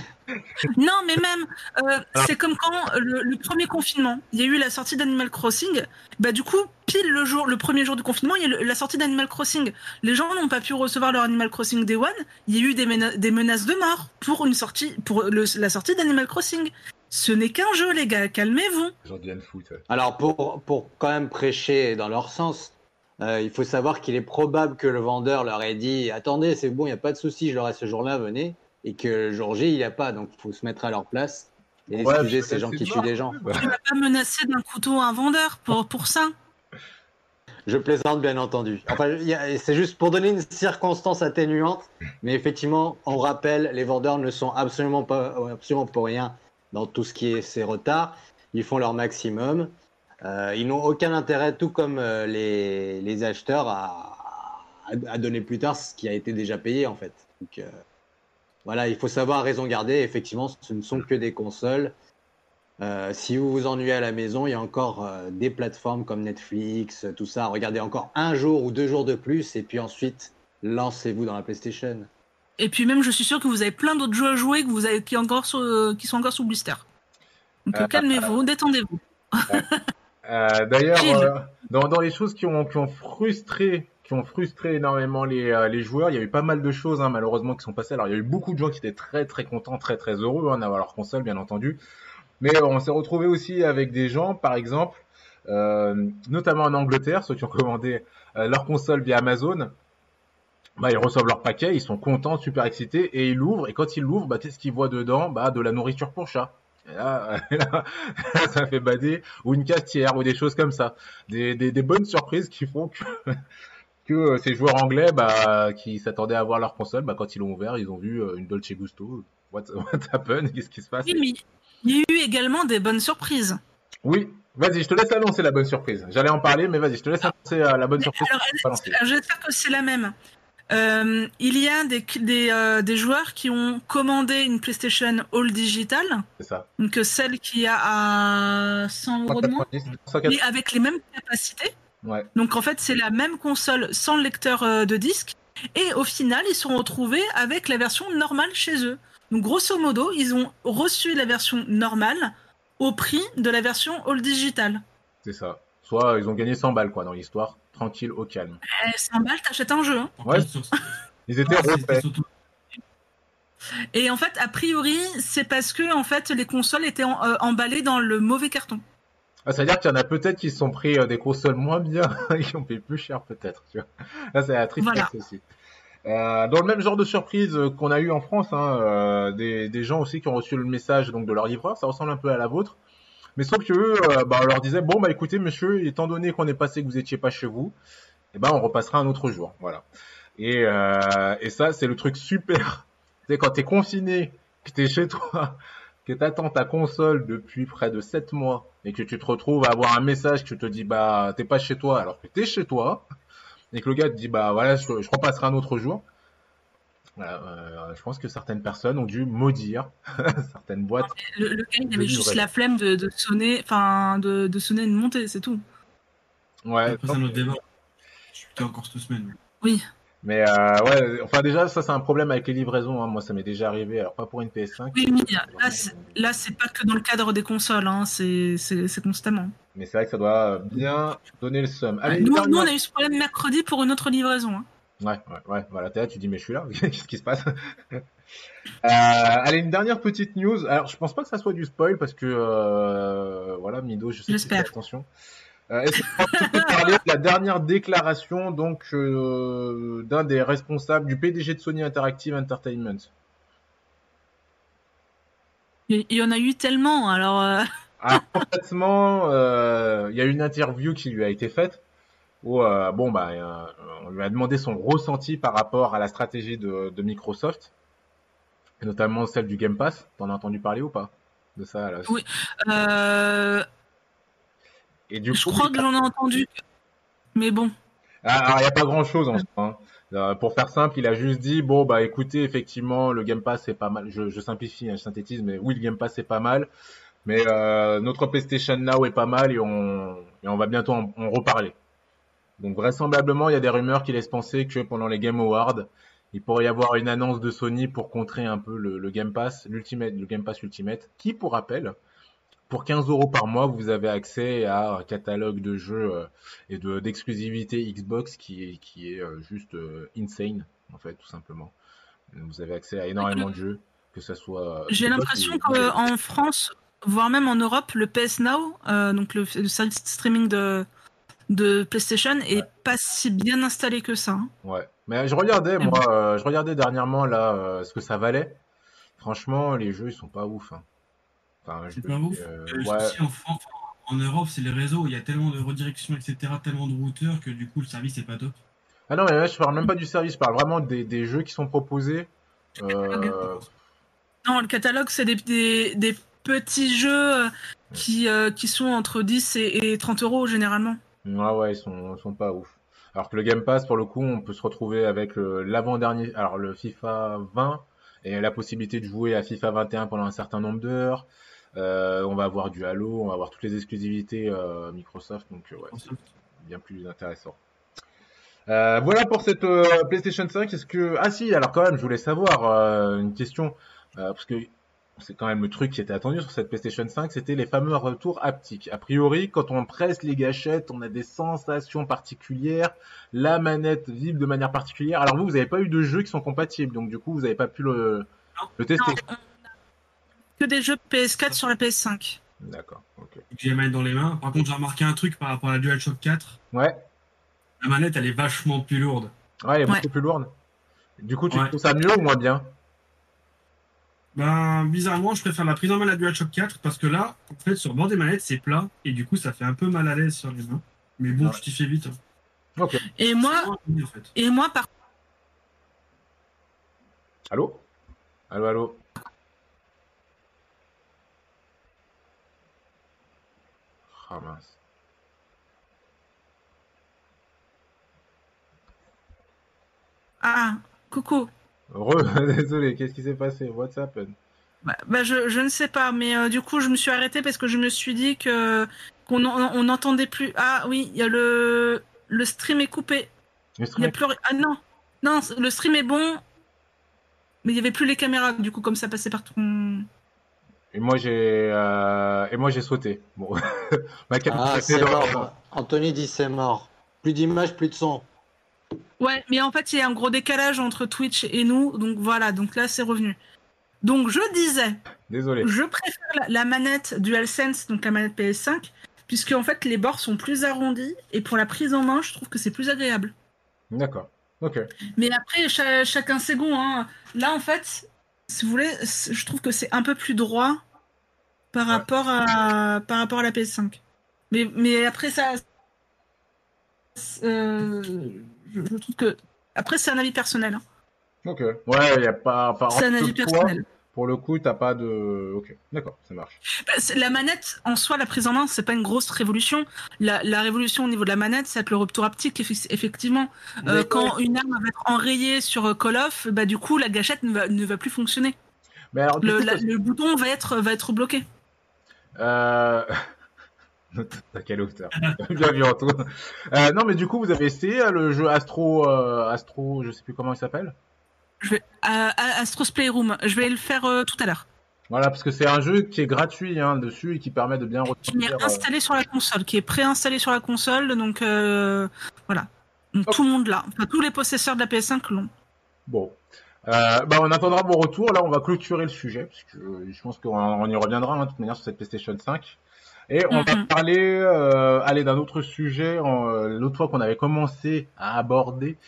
Non, mais même, euh, c'est comme quand euh, le, le premier confinement, il y a eu la sortie d'Animal Crossing. Bah du coup, pile le jour, le premier jour du confinement, il y a eu la sortie d'Animal Crossing. Les gens n'ont pas pu recevoir leur Animal Crossing Day One. Il y a eu des, mena- des menaces de mort pour une sortie, pour le- la sortie d'Animal Crossing. Ce n'est qu'un jeu, les gars. Calmez-vous. Alors pour, pour quand même prêcher dans leur sens, euh, il faut savoir qu'il est probable que le vendeur leur ait dit attendez c'est bon il n'y a pas de souci je l'aurai ce jour-là venez et que le jour J il n'y a pas donc il faut se mettre à leur place et Ouais, excuser ces gens qui tuent des gens. Tu vas pas menacer d'un couteau un vendeur pour, pour ça. Je plaisante bien entendu. Enfin c'est juste pour donner une circonstance atténuante mais effectivement on rappelle les vendeurs ne sont absolument pas absolument pour rien dans tout ce qui est ces retards ils font leur maximum. Euh, ils n'ont aucun intérêt, tout comme euh, les, les acheteurs, à, donner plus tard ce qui a été déjà payé en fait. Donc euh, voilà, il faut savoir raison garder. Effectivement, ce ne sont que des consoles. Euh, si vous vous ennuyez à la maison, il y a encore euh, des plateformes comme Netflix, tout ça. Regardez encore un jour ou deux jours de plus, et puis ensuite lancez-vous dans la PlayStation. Et puis même, je suis sûr que vous avez plein d'autres jeux à jouer que vous avez, qui, encore sous- qui sont encore sous blister. Donc Euh, calmez-vous, détendez-vous. Euh, D'ailleurs, euh, dans, dans les choses qui ont, qui ont frustré, qui ont frustré énormément les, euh, les joueurs, il y a eu pas mal de choses hein, malheureusement qui sont passées. Alors il y a eu beaucoup de gens qui étaient très très contents, très très heureux hein, d'avoir leur console, bien entendu. Mais on s'est retrouvé aussi avec des gens, par exemple, notamment en Angleterre, ceux qui ont commandé leur console via Amazon. Bah, ils reçoivent leur paquet, ils sont contents, super excités, et ils l'ouvrent. Et quand ils l'ouvrent, bah, qu'est-ce qu'ils voient dedans? Bah, de la nourriture pour chat. Et là, [LAUGHS] là, ça fait bader, ou une cafetière, ou des choses comme ça. Des, des, des bonnes surprises qui font que, [LAUGHS] que euh, ces joueurs anglais, bah, qui s'attendaient à avoir leur console, bah, quand ils l'ont ouvert, ils ont vu euh, une Dolce Gusto. What, [LAUGHS] what happened? Qu'est-ce qui se passe? Oui, il y a eu également des bonnes surprises. Oui, vas-y, je te laisse annoncer la bonne surprise. J'allais en parler, mais vas-y, je te laisse annoncer euh, la bonne surprise. alors. J'espère que c'est la même. Euh, il y a des, des, euh, des joueurs qui ont commandé une PlayStation All Digital, C'est ça. donc celle qui a à 100 euros de moins, 190, 180, mais avec les mêmes capacités. ouais. Donc en fait, c'est la même console sans lecteur euh, de disque. Et au final, ils se sont retrouvés avec la version normale chez eux. Donc grosso modo, ils ont reçu la version normale au prix de la version All Digital. C'est ça. Soit ils ont gagné 100 balles, quoi, dans l'histoire. Tranquille, au calme. Eh, 100 balles, t'achètes un jeu. hein. Ouais. Ils étaient refaits. surtout- Et en fait, a priori, c'est parce que en fait, les consoles étaient en- euh, emballées dans le mauvais carton. Ah, c'est-à-dire qu'il y en a peut-être qui se sont pris euh, des consoles moins bien et [LAUGHS] qui ont payé plus cher, peut-être. Tu vois. Là, c'est la Voilà. aussi. Euh, dans le même genre de surprise euh, qu'on a eu en France, hein, euh, des, des gens aussi qui ont reçu le message donc de leur livreur, ça ressemble un peu à la vôtre. Mais sauf que euh, bah, on leur disait bon bah écoutez monsieur, étant donné qu'on est passé que vous étiez pas chez vous, eh ben on repassera un autre jour, voilà. Et, euh, et ça c'est le truc super. C'est quand t'es confiné, que t'es chez toi, [LAUGHS] que t'attends ta console depuis près de 7 mois et que tu te retrouves à avoir un message qui te dit bah t'es pas chez toi alors que t'es chez toi et que le gars te dit bah voilà je repasserai un autre jour. Voilà, euh, je pense que certaines personnes ont dû maudire [LAUGHS] certaines boîtes. Le, le gars, il avait juste la flemme de, de sonner, enfin, de, de sonner une montée, c'est tout. Ouais. Après, c'est un autre débat. Je suis putain encore cette semaine. Mais euh, ouais, enfin déjà ça c'est un problème avec les livraisons. hein. Moi ça m'est déjà arrivé, alors pas pour une PS5. Oui, mais là, c'est- pas que dans le cadre des consoles, hein, c'est constamment. Mais c'est vrai que ça doit bien donner le seum. Allez, nous, dernière- nous, on a eu ce problème mercredi pour une autre livraison. hein. Ouais, ouais, ouais, voilà, t'es là, tu dis, mais je suis là, [LAUGHS] qu'est-ce qui se passe? [LAUGHS] Euh, Allez, une dernière petite news. Alors, je pense pas que ça soit du spoil parce que, euh, voilà, Mido, je sais que attention. Euh, Est-ce que tu peux parler de la dernière déclaration donc d'un des responsables du PDG de Sony Interactive Entertainment? Il y en a eu tellement, alors. Alors, concrètement, euh, il y a une interview qui lui a été faite où, euh, bon, bah, euh, on lui a demandé son ressenti par rapport à la stratégie de, de Microsoft, et notamment celle du Game Pass. T'en as entendu parler ou pas de ça là Oui. euh, Et du je coup, crois que j'en ai entendu. Mais bon. Ah, Alors, il n'y a pas grand chose en soi. hein. Euh, pour faire simple, il a juste dit bon bah écoutez effectivement le Game Pass c'est pas mal. Je, je simplifie, hein, je synthétise, mais oui le Game Pass c'est pas mal. Mais euh, notre PlayStation Now est pas mal et on et on va bientôt en, en reparler. Donc vraisemblablement il y a des rumeurs qui laissent penser que pendant les Game Awards il pourrait y avoir une annonce de Sony pour contrer un peu le, le Game Pass, l'Ultimate, le Game Pass Ultimate, qui, pour rappel, pour 15 euros par mois, vous avez accès à un catalogue de jeux euh, et de d'exclusivité Xbox qui est qui est euh, juste euh, insane en fait, tout simplement. Vous avez accès à énormément de jeux, que ça soit. J'ai Xbox l'impression ou- qu'en France, voire même en Europe, le PS Now, euh, donc le, le service streaming de, de PlayStation, est pas si bien installé que ça. hein. Ouais, mais je regardais moi, euh, je regardais dernièrement là euh, ce que ça valait. Franchement, les jeux ils sont pas ouf. hein. Enfin, je C'est me pas ouf. euh, ouais. en France, en Europe, c'est les réseaux. Il y a tellement de redirections, etc., tellement de routeurs que du coup, le service est pas top. Ah non, mais là je parle même pas du service, je parle vraiment des, des jeux qui sont proposés. Euh, Non, le catalogue, c'est des, des, des petits jeux qui, euh, qui sont entre 10 et, et 30 euros généralement. Ouais, ouais, ils sont, sont pas ouf. Alors que le Game Pass, pour le coup, on peut se retrouver avec le- l'avant-dernier, alors le FIFA 20, et la possibilité de jouer à FIFA 21 pendant un certain nombre d'heures. Euh, on va avoir du Halo, on va avoir toutes les exclusivités euh, Microsoft, donc euh, ouais, c'est bien plus intéressant. Euh, voilà pour cette euh, PlayStation 5. Est-ce que ah si, alors quand même, je voulais savoir euh, une question euh, parce que c'est quand même le truc qui était attendu sur cette PlayStation 5, c'était les fameux retours haptiques. A priori, quand on presse les gâchettes, on a des sensations particulières, la manette vibre de manière particulière. Alors vous, vous n'avez pas eu de jeux qui sont compatibles, donc du coup, vous n'avez pas pu le, le tester. Non, on a que des jeux PS4 sur la PS5. D'accord, ok. j'ai la manette dans les mains. Par contre, j'ai remarqué un truc par rapport à la DualShock 4. Ouais, La manette, elle est vachement plus lourde. ouais, elle est Ouais. beaucoup plus lourde. Du coup, tu Ouais. trouves ça mieux ou moins bien? Ben, bizarrement, je préfère la prise en main de la DualShock 4 parce que là, en fait, sur le bord des manettes, c'est plat et du coup, ça fait un peu mal à l'aise sur les mains. Mais bon, Ouais. je t'y fais vite. hein. Ok. Et moi, en fait. et moi par Allô? Allô, allô? Ah mince. Ah, coucou. Re, [LAUGHS] désolé, qu'est-ce qui s'est passé? What's happened? Bah, bah, je, je ne sais pas, mais euh, du coup, je me suis arrêtée parce que je me suis dit que qu'on en- on n'entendait plus. Ah oui, il y a le le stream est coupé. Le y stream a plus ri- Ah non, non, le stream est bon, mais il y avait plus les caméras. Du coup, comme ça passait par ton. Et moi j'ai euh, et moi j'ai sauté. Bon, [LAUGHS] ma caméra Ah, dans- mort. Anthony dit c'est mort. Plus d'image, plus de son. Ouais, mais en fait, il y a un gros décalage entre Twitch et nous, donc voilà. Donc là, c'est revenu. Donc je disais, Désolé. je préfère la, manette DualSense, donc la manette PS5, puisque en fait les bords sont plus arrondis et pour la prise en main, je trouve que c'est plus agréable. D'accord. Ok. Mais après, cha- chacun ses goûts. Hein. Là, en fait, si vous voulez, je trouve que c'est un peu plus droit par Ouais. rapport à par rapport à la PS5. Mais mais après ça, euh, je, trouve que après c'est un avis personnel. hein. Ok. Ouais, il y a pas. C'est un avis toi, personnel. Pour le coup, t'as pas de. Ok. D'accord, ça marche. Bah, La manette, en soi, la prise en main, c'est pas une grosse révolution. La, la révolution au niveau de la manette, c'est le retour haptique, effectivement. Euh, quand une arme va être enrayée sur euh, Call of, bah, du coup, la gâchette ne va, ne va plus fonctionner. Mais alors, du Le, coup, la- le bouton va être, va être bloqué. Euh... À quelle hauteur [LAUGHS] Bien vu Antoine. Euh, non mais du coup vous avez essayé euh, le jeu Astro euh, Astro je sais plus comment il s'appelle. Je vais, à, à Astro's Playroom, je vais le faire euh, tout à l'heure. Voilà parce que c'est un jeu qui est gratuit hein, dessus et qui permet de bien Qui est euh, installé sur la console, qui est préinstallé sur la console, donc euh, voilà. Donc, Tout le monde l'a. Enfin, tous les possesseurs de la PS5 l'ont. Bon. Euh, bah on attendra mon retour. Là on va clôturer le sujet parce que euh, je pense qu'on on y reviendra hein, de toute manière sur cette PlayStation 5. Et on va Mhm. parler euh, aller d'un autre sujet en, euh, l'autre fois qu'on avait commencé à aborder,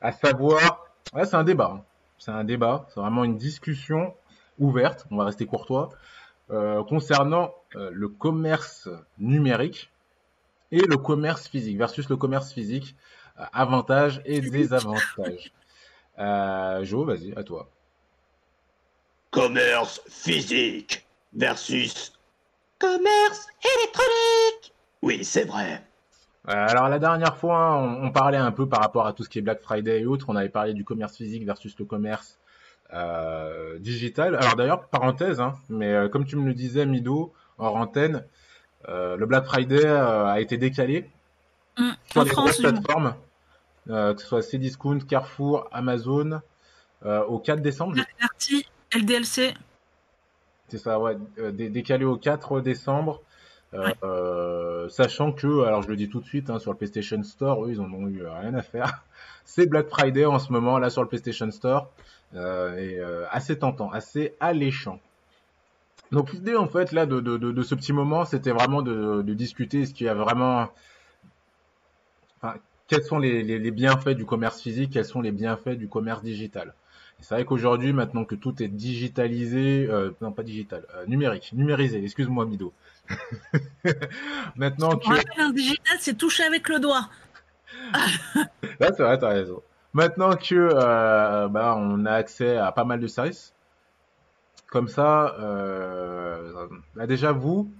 à savoir, c'est un débat. hein. C'est un débat, c'est vraiment une discussion ouverte. On va rester courtois euh, concernant euh, le commerce numérique et le commerce physique versus le commerce physique, euh, avantages et désavantages. Euh, Jo, vas-y, à toi. Commerce physique versus commerce électronique. Oui, c'est vrai. Euh, alors la dernière fois, on, on parlait un peu par rapport à tout ce qui est Black Friday et autres. On avait parlé du commerce physique versus le commerce euh, digital. Alors d'ailleurs, parenthèse, hein, mais euh, comme tu me le disais, Mido, en antenne, euh, le Black Friday euh, a été décalé Hum, sur En les France, plateformes, euh, que ce soit Cdiscount, Carrefour, Amazon. euh, au 4 décembre. Arty, LDLC. C'est ça, ouais, euh, dé- décalé au 4 décembre. Euh, euh, sachant que, alors je le dis tout de suite, hein, sur le PlayStation Store, eux, ils en ont eu rien à faire. [LAUGHS] C'est Black Friday en ce moment, là, sur le PlayStation Store. Euh, et euh, assez tentant, assez alléchant. Donc l'idée, en fait, là, de, de, de, de ce petit moment, c'était vraiment de, de discuter ce qu'il y a vraiment... Enfin, quels sont les, les, les bienfaits du commerce physique, quels sont les bienfaits du commerce digital. C'est vrai qu'aujourd'hui, maintenant que tout est digitalisé, euh, non pas digital, euh, numérique, numérisé, excuse-moi Mido. [LAUGHS] maintenant que... rappelle, un digital, c'est toucher avec le doigt. [LAUGHS] Là, c'est vrai, t'as raison. Maintenant que euh, bah, on a accès à pas mal de services, comme ça, bah, déjà vous,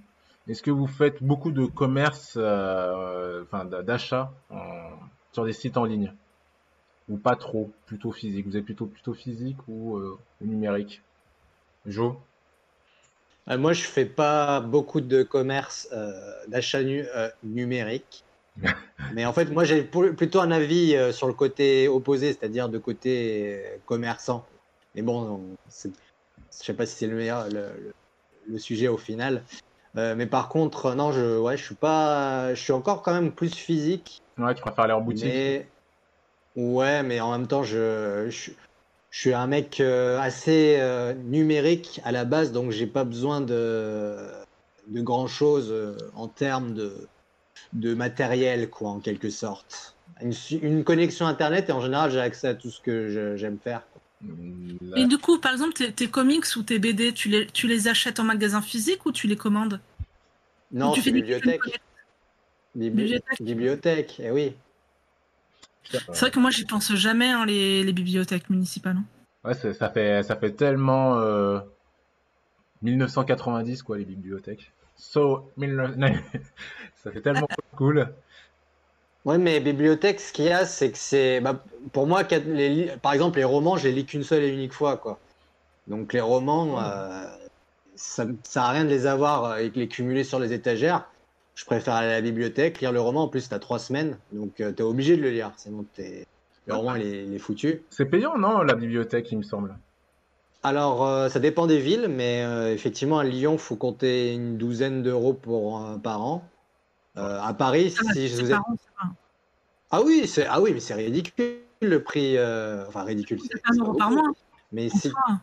est-ce que vous faites beaucoup de commerce, enfin d'a- d'achat sur des sites en ligne? Ou pas trop, plutôt physique Vous êtes plutôt plutôt physique ou, euh, numérique? Jo? Euh, moi, je fais pas beaucoup de commerce euh, d'achat nu- numérique. [LAUGHS] Mais en fait, moi, j'ai plutôt un avis sur le côté opposé, c'est-à-dire de côté commerçant. Mais bon, je sais pas si c'est le meilleur, le, le- le sujet au final. Mais par contre, non, je, ouais, je suis pas, je suis encore quand même plus physique. Ouais, tu préfères aller en boutique Mais ouais, mais en même temps, je, je, je suis un mec euh, assez euh, numérique à la base, donc j'ai pas besoin de, de grand chose en termes de, de matériel, quoi, en quelque sorte. Une, connexion internet et en général, j'ai accès à tout ce que j'aime faire. quoi. Là, Et du coup, par exemple, tes, tes comics ou tes BD, tu les, tu les achètes en magasin physique ou tu les commandes? Non, c'est bibliothèque. Bibliothèque. Bibliothèque, eh oui. C'est vrai que moi, j'y pense jamais, hein, les, les bibliothèques municipales. hein. Ouais, ça fait, ça fait tellement euh, 1990 quoi les bibliothèques. So, 19... [LAUGHS] ça fait tellement [LAUGHS] cool. Ouais, mais bibliothèque, ce qu'il y a, c'est que c'est, bah, pour moi, les par exemple, les romans, je les lis qu'une seule et unique fois, quoi. Donc les romans, euh, ça, ça a rien de les avoir et de les cumuler sur les étagères. Je préfère aller à la bibliothèque, lire le roman. En plus, t'as trois semaines, donc euh, t'es obligé de le lire, sinon t'es, le roman, il est, il est foutu. C'est payant non la bibliothèque il me semble? Alors, euh, ça dépend des villes, mais euh, effectivement, à Lyon, faut compter une douzaine d'euros pour par an. Euh, à Paris, Ah, si c'est vous an, pas- Ah oui, c'est ah oui, mais c'est ridicule le prix. euh, Enfin ridicule. c'est c'est- un c'est euro pas par mois. Mais si. Enfin,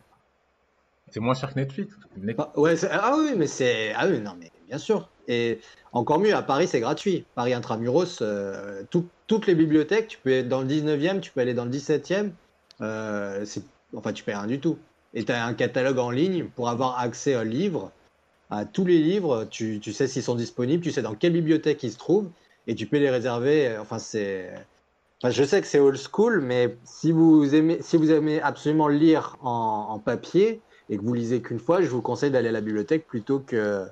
C'est moins cher que Netflix. Net- Ah, ouais, ah oui, mais c'est ah oui, non mais bien sûr. Et encore mieux, à Paris, c'est gratuit. Paris intramuros, euh, tout- toutes les bibliothèques, tu peux être dans le 19e, tu peux aller dans le 17e. euh, enfin, tu payes rien du tout. Et tu as un catalogue en ligne pour avoir accès aux livres, à tous les livres. Tu, sais s'ils sont disponibles, tu sais dans quelle bibliothèque ils se trouvent, et tu peux les réserver. Enfin, c'est. Je sais que c'est old school, mais si vous aimez, si vous aimez absolument lire en papier et que vous lisez qu'une fois, je vous conseille d'aller à la bibliothèque plutôt que,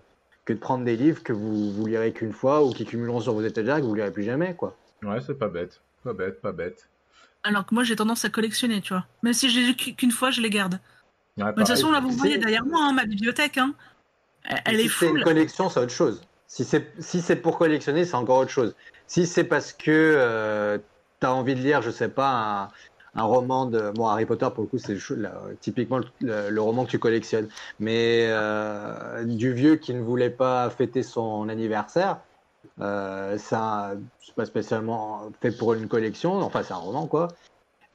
que de prendre des livres que vous, vous lirez qu'une fois ou qui cumuleront sur vos étagères et que vous lirez plus jamais, quoi. Ouais c'est pas bête, pas bête, pas bête. Alors que moi, j'ai tendance à collectionner, tu vois. Même si je les lu qu'une fois, je les garde. Ouais, Mais de toute façon, là, vous voyez derrière moi, hein, ma bibliothèque, hein. Elle, elle si est c'est une collection, c'est autre chose. Si c'est si c'est pour collectionner, c'est encore autre chose. Si c'est parce que tu as envie de lire, je sais pas, un, roman de. Bon, Harry Potter, pour le coup, c'est typiquement le, roman que tu collectionnes. Mais euh, du vieux qui ne voulait pas fêter son anniversaire, euh, ça, c'est pas spécialement fait pour une collection. Enfin, c'est un roman, quoi.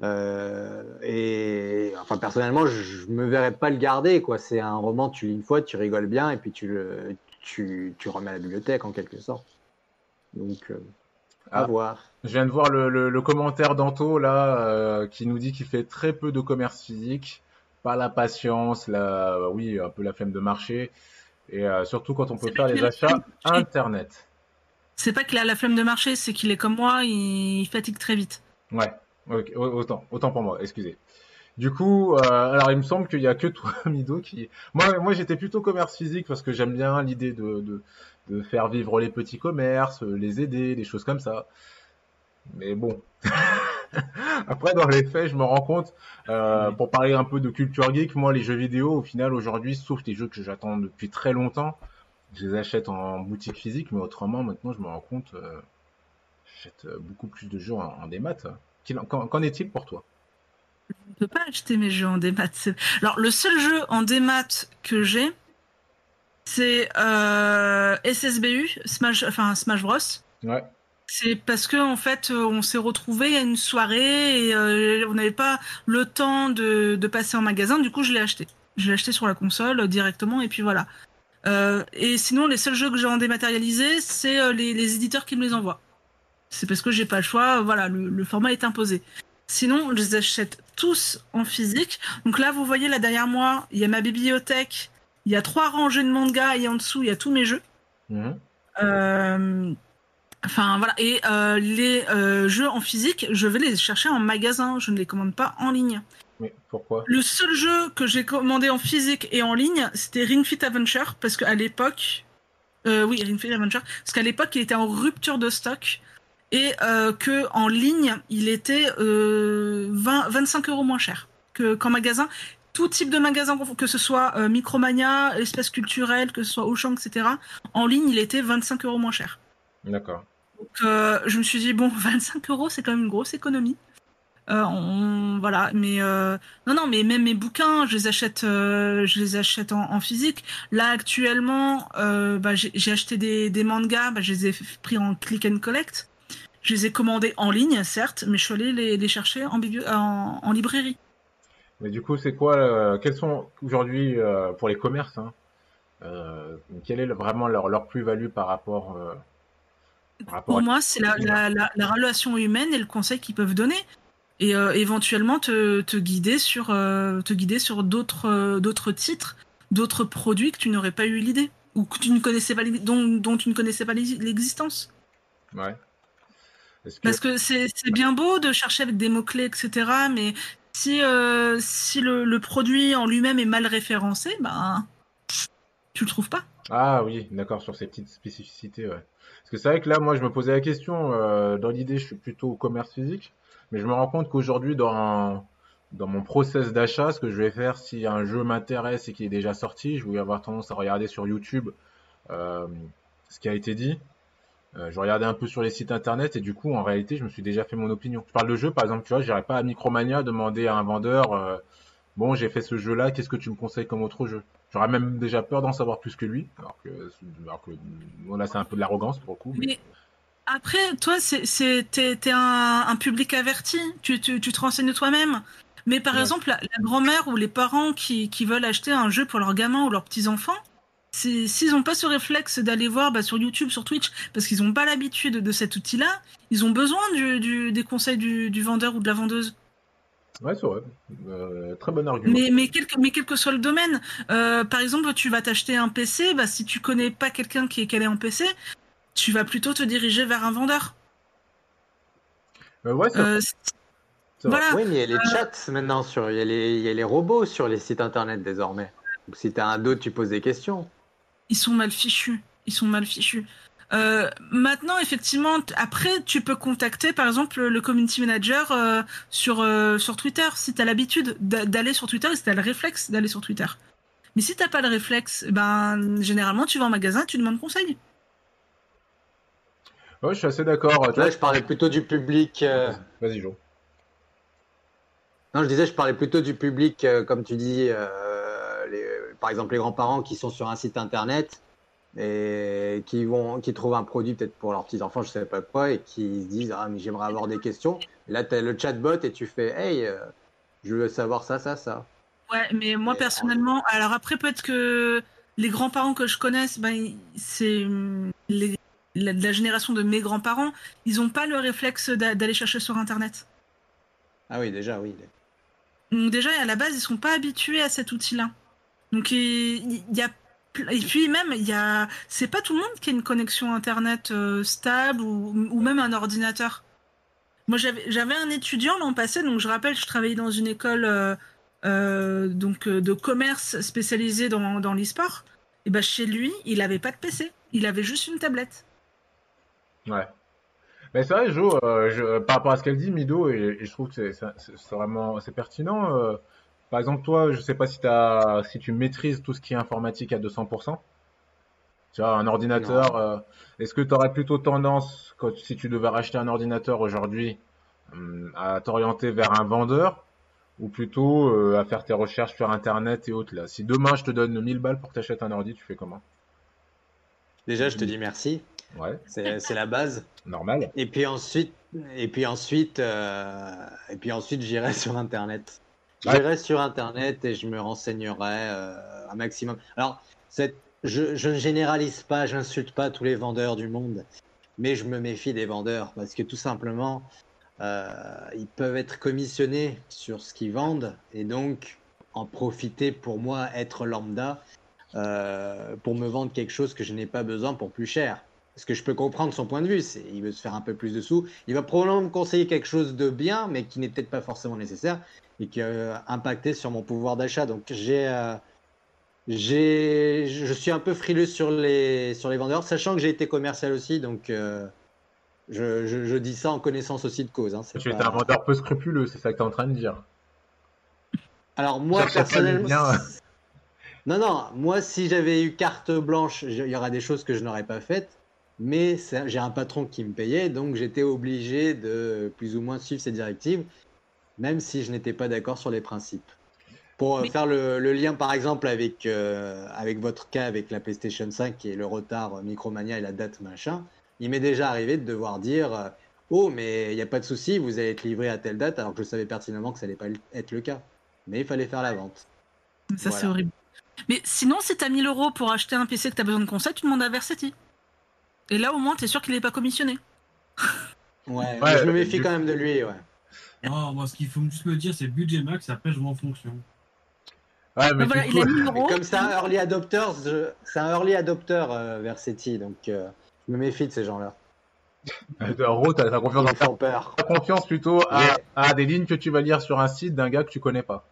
Euh, et enfin personnellement, je, me verrais pas le garder quoi. C'est un roman, tu lis une fois, tu rigoles bien et puis tu le tu, tu remets à la bibliothèque en quelque sorte. Donc euh, à Ah. voir. Je viens de voir le, le- le commentaire d'Anto là euh, qui nous dit qu'il fait très peu de commerce physique, pas la patience, la oui un peu la flemme de marcher et euh, surtout quand on peut faire pas les achats internet. C'est pas qu'il a la flemme de marcher, c'est qu'il est comme moi, il fatigue très vite. Ouais, autant autant pour moi, excusez. Du coup, euh, alors il me semble qu'il y a que toi [LAUGHS] Mido qui moi moi j'étais plutôt commerce physique parce que j'aime bien l'idée de, de de faire vivre les petits commerces, les aider, des choses comme ça. Mais bon. [LAUGHS] Après, dans les faits, je me rends compte, euh, pour parler un peu de culture geek, moi, les jeux vidéo, au final, aujourd'hui, sauf les jeux que j'attends depuis très longtemps, je les achète en boutique physique, mais autrement, maintenant, je me rends compte, euh, j'achète euh, beaucoup plus de jeux en, en démat. Qu'en est-il pour toi? Je ne peux pas acheter mes jeux en démat. Alors, le seul jeu en démat que j'ai, c'est euh, SSBU, Smash, enfin Smash Bros. Ouais. C'est parce que en fait, on s'est retrouvé à une soirée et euh, on n'avait pas le temps de, de, passer en magasin. Du coup, je l'ai acheté. Je l'ai acheté sur la console euh, directement et puis voilà. Euh, et sinon, les seuls jeux que j'ai en dématérialisé, c'est euh, les, les, éditeurs qui me les envoient. C'est parce que j'ai pas le choix. Voilà, le, le, format est imposé. Sinon, je les achète tous en physique. Donc là, vous voyez là derrière moi, il y a ma bibliothèque. Il y a trois rangées de mangas et en dessous, il y a tous mes jeux. Mmh. Euh, Enfin voilà, et euh, les euh, jeux en physique, je vais les chercher en magasin, je ne les commande pas en ligne. Mais pourquoi? Le seul jeu que j'ai commandé en physique et en ligne, c'était Ring Fit Adventure, parce qu'à l'époque, euh, oui, Ring Fit Adventure, parce qu'à l'époque, il était en rupture de stock et que en ligne, il était 20, 25 euros moins cher que qu'en magasin. Tout type de magasin, que ce soit Micromania, Espace Culturel, que ce soit Auchan, etc. En ligne, il était 25 euros moins cher. D'accord. Donc, euh, je me suis dit, bon, [LAUGHS] 25 euros, c'est quand même une grosse économie. Euh, on, voilà, mais euh, non, non, mais même mes bouquins, je les achète, euh, je les achète en, en, physique. Là, actuellement, bah, j'ai acheté des, des mangas, bah, je les ai pris en click and collect. Je les ai commandés en ligne, certes, mais je suis allé les, les chercher en, en, en, librairie. Mais du coup, c'est quoi, quels sont aujourd'hui pour les commerces, hein, quelle est vraiment leur, leur plus-value par rapport pour moi, c'est la, la, la, la, relation humaine et le conseil qu'ils peuvent donner. Et euh, éventuellement te, te, guider sur, euh, te guider sur d'autres euh, d'autres titres, d'autres produits que tu n'aurais pas eu l'idée ou que tu ne connaissais pas dont, dont tu ne connaissais pas l'existence. Ouais. Que... Parce que c'est bien beau de chercher avec des mots clés, etc. Mais si euh, si le, produit en lui-même est mal référencé, ben tu le trouves pas. Ah oui, d'accord sur ces petites spécificités. Ouais. Parce que c'est vrai que là, moi, je me posais la question. Euh, dans l'idée, je suis plutôt au commerce physique, mais je me rends compte qu'aujourd'hui, dans dans mon process d'achat, ce que je vais faire si un jeu m'intéresse et qu'il est déjà sorti, je vais avoir tendance à regarder sur YouTube euh, ce qui a été dit. Euh, je regardais un peu sur les sites internet et du coup, en réalité, je me suis déjà fait mon opinion. Je parle de jeu, par exemple, tu vois, j'irai pas à Micromania demander à un vendeur, euh, bon, j'ai fait ce jeu-là, qu'est-ce que tu me conseilles comme autre jeu? J'aurais même déjà peur d'en savoir plus que lui. Alors que, alors que là, c'est un peu de l'arrogance pour le coup. Mais... mais... Après, toi, c'est t'es un, un, public averti. Tu, tu, tu te renseignes toi-même. Mais par ouais. exemple, la, la grand-mère ou les parents qui, qui veulent acheter un jeu pour leurs gamins ou leurs petits-enfants, s'ils n'ont pas ce réflexe d'aller voir bah, sur YouTube, sur Twitch, parce qu'ils n'ont pas l'habitude de cet outil-là, ils ont besoin du, du, des conseils du, du vendeur ou de la vendeuse. Ouais, c'est vrai. Euh, très bon argument. Mais, mais, quel, mais quel que soit le domaine, euh, par exemple, tu vas t'acheter un PC, bah, si tu connais pas quelqu'un qui est calé en PC, tu vas plutôt te diriger vers un vendeur. Euh, ouais, c'est voilà. Oui, mais il y a les chats maintenant, sur, il, y a les, il y a les robots sur les sites internet désormais. Donc si tu as un doute, tu poses des questions. Ils sont mal fichus. Ils sont mal fichus. Euh, maintenant, effectivement, après, tu peux contacter, par exemple, le community manager euh, sur euh, sur Twitter, si tu as l'habitude d'aller sur Twitter et si tu as le réflexe d'aller sur Twitter. Mais si t'as pas le réflexe, ben généralement, tu vas en magasin, tu demandes conseil. Ouais, je suis assez d'accord. Là, je parlais plutôt du public. Euh, Vas-y, Jo. Non, je disais, je parlais plutôt du public, euh, comme tu dis, par exemple, les grands-parents qui sont sur un site internet et qui vont qui trouvent un produit peut-être pour leurs petits enfants je sais pas quoi et qui se disent ah mais j'aimerais avoir des questions. Et là tu as le chatbot et tu fais hey euh, je veux savoir ça ça ça. Ouais mais moi et personnellement en... alors après peut-être que les grands-parents que je connaisse ben c'est les la, la, génération de mes grands-parents ils ont pas le réflexe d'aller chercher sur internet. Ah oui déjà oui. Donc déjà à la base ils sont pas habitués à cet outil là donc il y a et puis même, il y a, c'est pas tout le monde qui a une connexion internet euh, stable ou, ou, même un ordinateur. Moi, j'avais un étudiant l'an passé, donc je rappelle, je travaillais dans une école euh, euh, donc de commerce spécialisée dans, dans l'e-sport. Et ben chez lui, il avait pas de PC, il avait juste une tablette. Ouais. Mais c'est vrai, Jo, par rapport à ce qu'elle dit, Mido, et, et, je trouve que c'est vraiment c'est pertinent. Par exemple, toi, je sais pas si, as, si tu maîtrises tout ce qui est informatique à 200%. Tu vois, un ordinateur, euh, est-ce que tu aurais plutôt tendance, quand, si tu devais racheter un ordinateur aujourd'hui, hum, à t'orienter vers un vendeur ou plutôt euh, à faire tes recherches sur Internet et autres là? Si demain je te donne 1000 balles pour que t'achètes un ordi, tu fais comment? Déjà, je te dis merci. Ouais, C'est c'est la base. normal. Et puis ensuite, et puis ensuite, euh, et puis ensuite, j'irai [LAUGHS] sur Internet. J'irai sur Internet et je me renseignerai euh, un maximum. Alors, cette- je, je ne généralise pas, j'insulte pas tous les vendeurs du monde, mais je me méfie des vendeurs parce que tout simplement, euh, ils peuvent être commissionnés sur ce qu'ils vendent et donc en profiter pour moi, être lambda, euh, pour me vendre quelque chose que je n'ai pas besoin pour plus cher. Parce que je peux comprendre son point de vue, c'est il veut se faire un peu plus de sous. Il va probablement me conseiller quelque chose de bien, mais qui n'est peut-être pas forcément nécessaire et qui a impacté sur mon pouvoir d'achat. Donc j'ai, euh, j'ai, je suis un peu frileux sur les sur les vendeurs, sachant que j'ai été commercial aussi, donc euh, je, je, je dis ça en connaissance aussi de cause. Hein, Tu es pas- un vendeur peu scrupuleux, c'est ça que tu es en train de dire. Alors moi personnellement, [LAUGHS] non non, moi si j'avais eu carte blanche, il y aura des choses que je n'aurais pas faites, mais j'ai un patron qui me payait, donc j'étais obligé de plus ou moins suivre ses directives, même si je n'étais pas d'accord sur les principes. Pour euh, Mais- faire le, le lien par exemple avec euh, avec votre cas avec la PlayStation 5 et le retard euh, Micromania et la date machin, il m'est déjà arrivé de devoir dire oh mais il n'y a pas de souci, vous allez être livré à telle date alors que je savais pertinemment que ça allait pas être le cas, mais il fallait faire la vente. Ça, c'est horrible. Mais sinon, si t'as 1000 euros pour acheter un PC que t'as besoin de conseils, tu demandes à Versetti. Et là, au moins, t'es sûr qu'il n'est pas commissionné. Ouais, je me méfie du- quand même de lui, ouais. Non, moi, ce qu'il faut juste me dire, c'est budget max, après, je m'en fonction. Ouais, mais Ah, voilà, il a 1000 Mais euros. comme c'est un early adopter, je- c'est un early adopter euh, Versetti, donc euh, je me méfie de ces gens-là. en gros, t'as confiance Ils en peur. T'as confiance plutôt à, à des lignes que tu vas lire sur un site d'un gars que tu connais pas.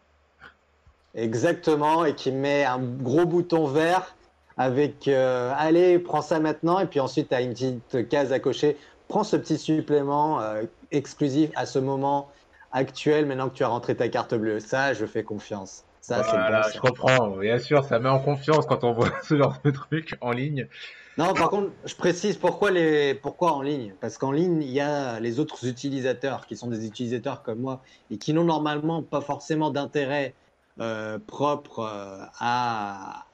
Exactement, et qui met un gros bouton vert avec euh, allez, prends ça maintenant, et puis ensuite tu as une petite case à cocher. Prends ce petit supplément euh, exclusif à ce moment actuel, maintenant que tu as rentré ta carte bleue. Ça, je fais confiance. Ça, c'est Voilà, bon. je ça. comprends. Bien sûr, ça met en confiance quand on voit ce genre de truc en ligne. Non, par contre, je précise pourquoi, les... pourquoi en ligne. Parce qu'en ligne, il y a les autres utilisateurs qui sont des utilisateurs comme moi et qui n'ont normalement pas forcément d'intérêt euh, propre euh, à...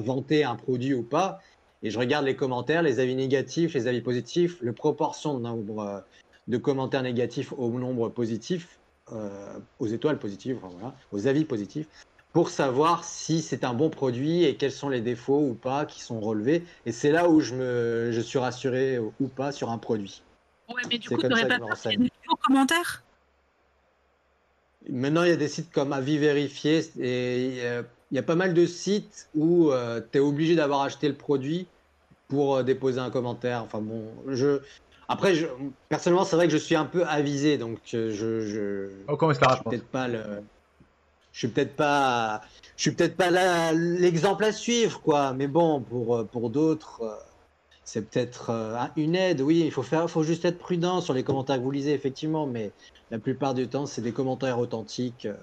vanter un produit ou pas. Et je regarde les commentaires, les avis négatifs, les avis positifs, le proportion de nombre euh, de commentaires négatifs au nombre positif, euh, aux étoiles positives, voilà, aux avis positifs, pour savoir si c'est un bon produit et quels sont les défauts ou pas qui sont relevés. Et c'est là où je, me, je suis rassuré ou pas sur un produit. Ouais, mais du coup, t'aurais ça pas peur qu'il y ait des commentaires? Maintenant, il y a des sites comme Avis Vérifié et euh, il y a pas mal de sites où tu es obligé d'avoir acheté le produit pour euh, déposer un commentaire. Enfin bon, je. Après, je... personnellement, c'est vrai que je suis un peu avisé, donc euh, je, je... Oh, comment je suis peut-être pas le. Je suis peut-être pas. Je suis peut-être pas là l'exemple à suivre, quoi. Mais bon, pour euh, pour d'autres, euh, c'est peut-être euh, un- une aide. Oui, il faut faire, faut juste être prudent sur les commentaires que vous lisez, effectivement. Mais la plupart du temps, c'est des commentaires authentiques euh,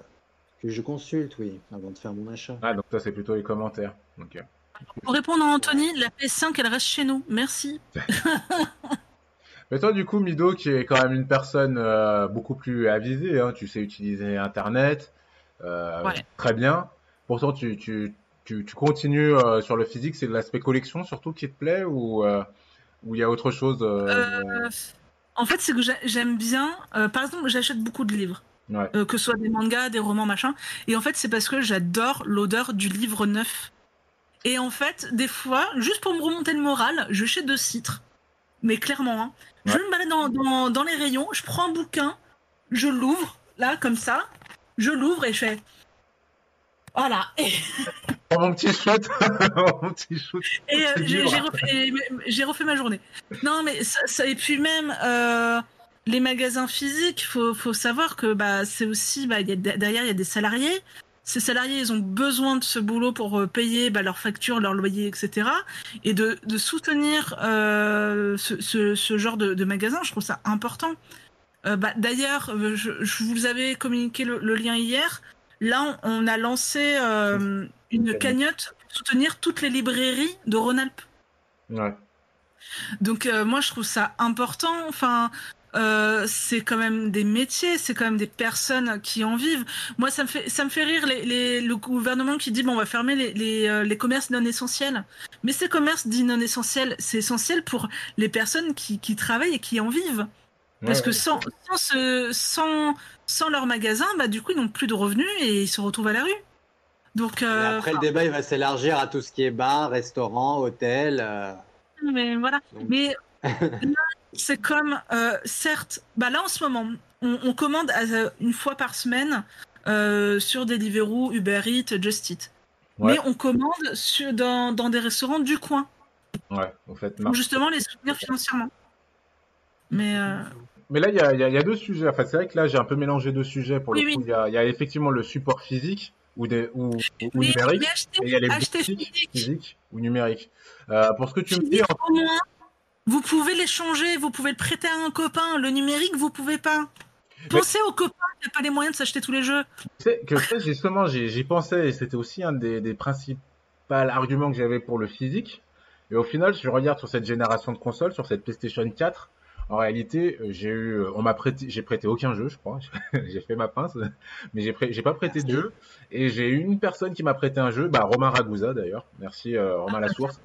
que je consulte, oui, avant de faire mon achat. Ah, donc ça, c'est plutôt les commentaires. Pour répondre à Anthony, la PS5, elle reste chez nous. Merci. [LAUGHS] Mais toi, du coup, Mido, qui est quand même une personne euh, beaucoup plus avisée, hein, tu sais utiliser Internet, euh, Ouais. très bien. Pourtant, tu, tu, tu, tu continues euh, sur le physique, c'est l'aspect collection surtout qui te plaît ou euh, ou il y a autre chose euh, Euh, en fait, c'est que j'ai- j'aime bien. euh, par exemple, j'achète beaucoup de livres, ouais. euh, que ce soit des mangas, des romans, machin. Et en fait, c'est parce que j'adore l'odeur du livre neuf. Et en fait, des fois, juste pour me remonter le moral, je jette de citres. Mais clairement, hein. je me balade dans, dans, dans les rayons, je prends un bouquin, je l'ouvre, là, comme ça, je l'ouvre et je fais. Voilà. Et, Oh, mon petit shoot, [LAUGHS] mon petit shoot. et, euh, C'est j'ai refait, ma journée. Non, mais ça, ça- et puis même euh, les magasins physiques, faut, faut savoir que bah c'est aussi bah il y a derrière il y a des salariés. Ces salariés, ils ont besoin de ce boulot pour euh, payer bah, leurs factures, leur loyer, etc. Et de, de soutenir euh, ce, ce, ce genre de, de magasin, je trouve ça important. Euh, bah, D'ailleurs, je, je vous avais communiqué le, le lien hier. Là, on, on a lancé euh, une cagnotte pour soutenir toutes les librairies de Rhône-Alpes. Ouais. Donc euh, moi je trouve ça important. Enfin, euh, c'est quand même des métiers, c'est quand même des personnes qui en vivent. Moi, ça me fait, ça me fait rire les, les, le gouvernement qui dit bon, on va fermer les, les, euh, les commerces non essentiels. Mais ces commerces dits non essentiels, c'est essentiel pour les personnes qui, qui travaillent et qui en vivent. Parce que sans, sans, ce, sans, sans leur magasin, bah, du coup, ils n'ont plus de revenus et ils se retrouvent à la rue. Donc, euh, après, le débat, il va s'élargir à tout ce qui est bar, restaurant, hôtel. euh, mais voilà. Donc- Mais là, [LAUGHS] c'est comme, euh, certes, bah là en ce moment, on, on commande à- une fois par semaine euh, sur Deliveroo, Uber Eats, Just Eat. Ouais. Mais on commande sur, dans, dans des restaurants du coin, Ouais, en fait, pour justement les soutenir financièrement. Mais euh, Mais là, il y y y a deux sujets. En fait, c'est vrai que là, j'ai un peu mélangé deux sujets. Pour le Oui, coup, il y, a, il y a effectivement le support physique ou, des, ou, ou mais, numérique. Et il y a les boutiques physique. physiques ou numériques. Euh, pour ce que tu me dis, Physique, au moins, vous pouvez l'échanger, vous pouvez le prêter à un copain. Le numérique, vous pouvez pas. Pensez aux copains qui n'ont pas les moyens de s'acheter tous les jeux. Sais que justement, j'y pensais et c'était aussi un des, des principaux arguments que j'avais pour le physique. Et au final, si je regarde sur cette génération de consoles, sur cette PlayStation 4, en réalité, euh, j'ai eu, euh, on m'a prêté, j'ai prêté aucun jeu, je crois. [LAUGHS] j'ai fait ma pince, mais j'ai pas prêté de jeu. Et j'ai eu une personne qui m'a prêté un jeu, bah Romain Ragusa d'ailleurs, merci euh, Romain Lasource,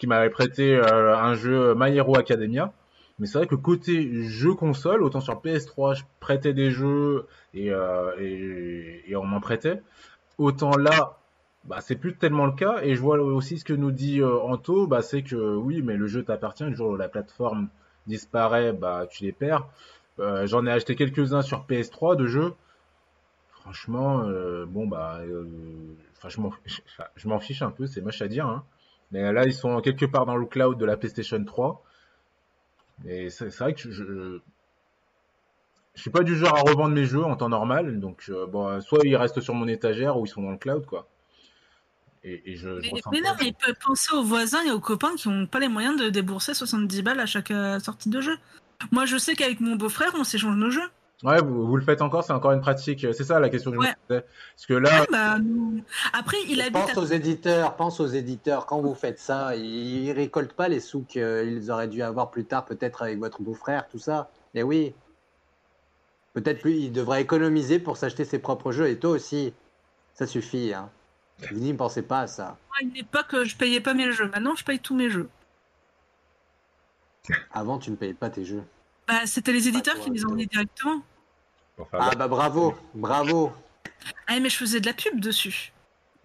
qui m'avait prêté euh, un jeu My Hero Academia. Mais c'est vrai que côté jeu console, autant sur PS3, je prêtais des jeux et, euh, et, on m'en prêtait. Autant là, bah, c'est plus tellement le cas. Et je vois aussi ce que nous dit euh, Anto, bah, c'est que oui, mais le jeu t'appartient. Le jour où la plateforme disparaît, bah, tu les perds. Euh, J'en ai acheté quelques-uns sur PS3 de jeux. Franchement, euh, bon, bah, euh, [LAUGHS] je m'en fiche un peu, c'est moche à dire. Hein. Mais là, ils sont quelque part dans le cloud de la PlayStation 3. Et c'est vrai que je, je, je suis pas du genre à revendre mes jeux en temps normal, donc euh, bon, soit ils restent sur mon étagère ou ils sont dans le cloud, quoi. Et, et je, je Mais, ressens mais non, mais penser aux voisins et aux copains qui n'ont pas les moyens de débourser 70 balles à chaque euh, sortie de jeu. Moi, je sais qu'avec mon beau-frère, on s'échange nos jeux. Ouais, vous, vous le faites encore, c'est encore une pratique. C'est ça la question que je me posais. Parce que là, Ouais, bah, Après, il habite Pense à... aux éditeurs, pense aux éditeurs. Quand vous faites ça, ils récoltent pas les sous qu'ils auraient dû avoir plus tard, peut-être avec votre beau-frère, tout ça. Et oui. Peut-être lui, il devrait économiser pour s'acheter ses propres jeux. Et toi aussi. Ça suffit. Hein. Vous n'y pensez pas à ça. à une époque, je payais pas mes jeux. Maintenant, je paye tous mes jeux. Avant, tu ne payais pas tes jeux. Bah, c'était les éditeurs toi, qui les toi. envoyaient directement. Enfin, Ah bah bravo, bravo. Ah, mais je faisais de la pub dessus.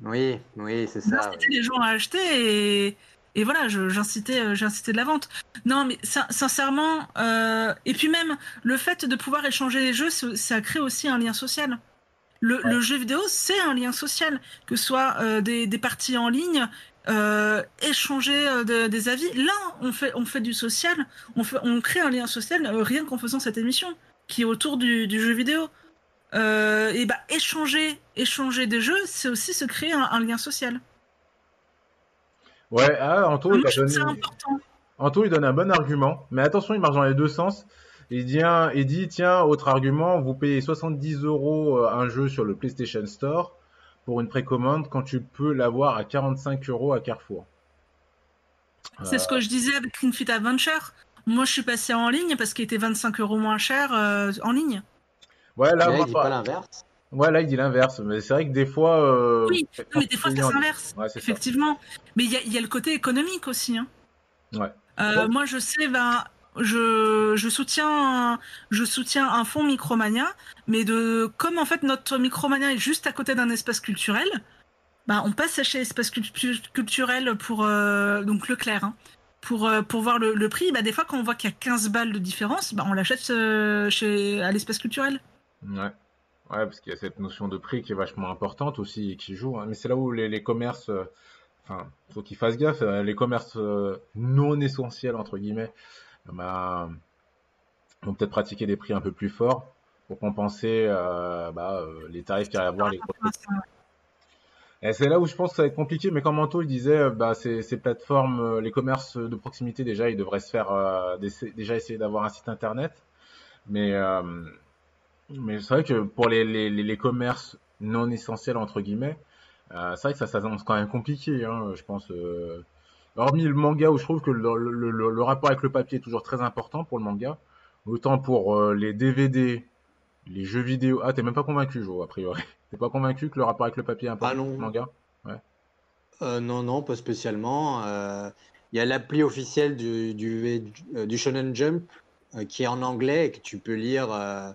Oui, oui, c'est ça. C'était les gens à acheter et, et voilà, j'incitais, euh, j'incitais de la vente. Non, mais sin- sincèrement, euh, et puis même le fait de pouvoir échanger les jeux, ça, crée aussi un lien social. Le, le jeu vidéo, c'est un lien social, que ce soit euh, des, des parties en ligne, euh, échanger euh, de- des avis. Là, on fait, on fait du social, on, fait, on crée un lien social euh, rien qu'en faisant cette émission qui est autour du, du jeu vidéo. Euh, et bah échanger, échanger des jeux, c'est aussi se créer un, un lien social. ouais, ah, Anto, il Moi, a je trouve ça donné, important. Anto, il donne un bon argument, mais attention, il marche dans les deux sens. Il dit, un- il dit tiens, autre argument, vous payez 70 euros euh, un jeu sur le PlayStation Store pour une précommande quand tu peux l'avoir à 45 euros à Carrefour. C'est ce que je disais avec Ring Fit Adventure. Moi, je suis passé en ligne parce qu'il était 25 euros moins cher euh, en ligne. Ouais, là, Là, moi, il dit pas l'inverse. ouais, là, il dit l'inverse, mais c'est vrai que des fois. euh, Oui, Non, mais des fois, ça s'inverse. Ouais, c'est ça. Effectivement. Mais il y a, il y a le côté économique aussi. Hein. Ouais. Euh, Ouais. Moi, je sais, ben, je, je soutiens, je soutiens un fonds Micromania, mais de comme en fait notre Micromania est juste à côté d'un espace culturel, ben, on passe chez l'espace cultu- culturel pour euh, donc Leclerc. Hein, pour, euh, pour voir le, le prix, bah, des fois quand on voit qu'il y a 15 balles de différence, bah, on l'achète euh, chez à l'espace culturel. Ouais. Ouais, parce qu'il y a cette notion de prix qui est vachement importante aussi et qui joue. hein. Mais c'est là où les, les commerces, euh, enfin, faut qu'ils fassent gaffe. euh, Les commerces euh, non essentiels entre guillemets, bah, vont peut-être pratiquer des prix un peu plus forts pour compenser bah, les tarifs qu'il y a à avoir. Les... Et c'est là où je pense que ça va être compliqué. Mais comme Anto il disait, euh, bah, ces, ces plateformes, euh, les commerces de proximité déjà, ils devraient se faire euh, déjà essayer d'avoir un site internet. Mais euh, mais c'est vrai que pour les, les, les commerces non essentiels, entre guillemets, euh, c'est vrai que ça s'annonce quand même compliqué, hein, je pense. euh. Hormis le manga, où je trouve que le, le, le, le rapport avec le papier est toujours très important pour le manga, autant pour les DVD, les jeux vidéo. Ah, t'es même pas convaincu, Jo, a priori. T'es pas convaincu que le rapport avec le papier est important Ah manga? Euh, non, non, pas spécialement. Euh, Il y a l'appli officielle du, du, euh, du Shonen Jump euh, qui est en anglais et que tu peux lire. euh,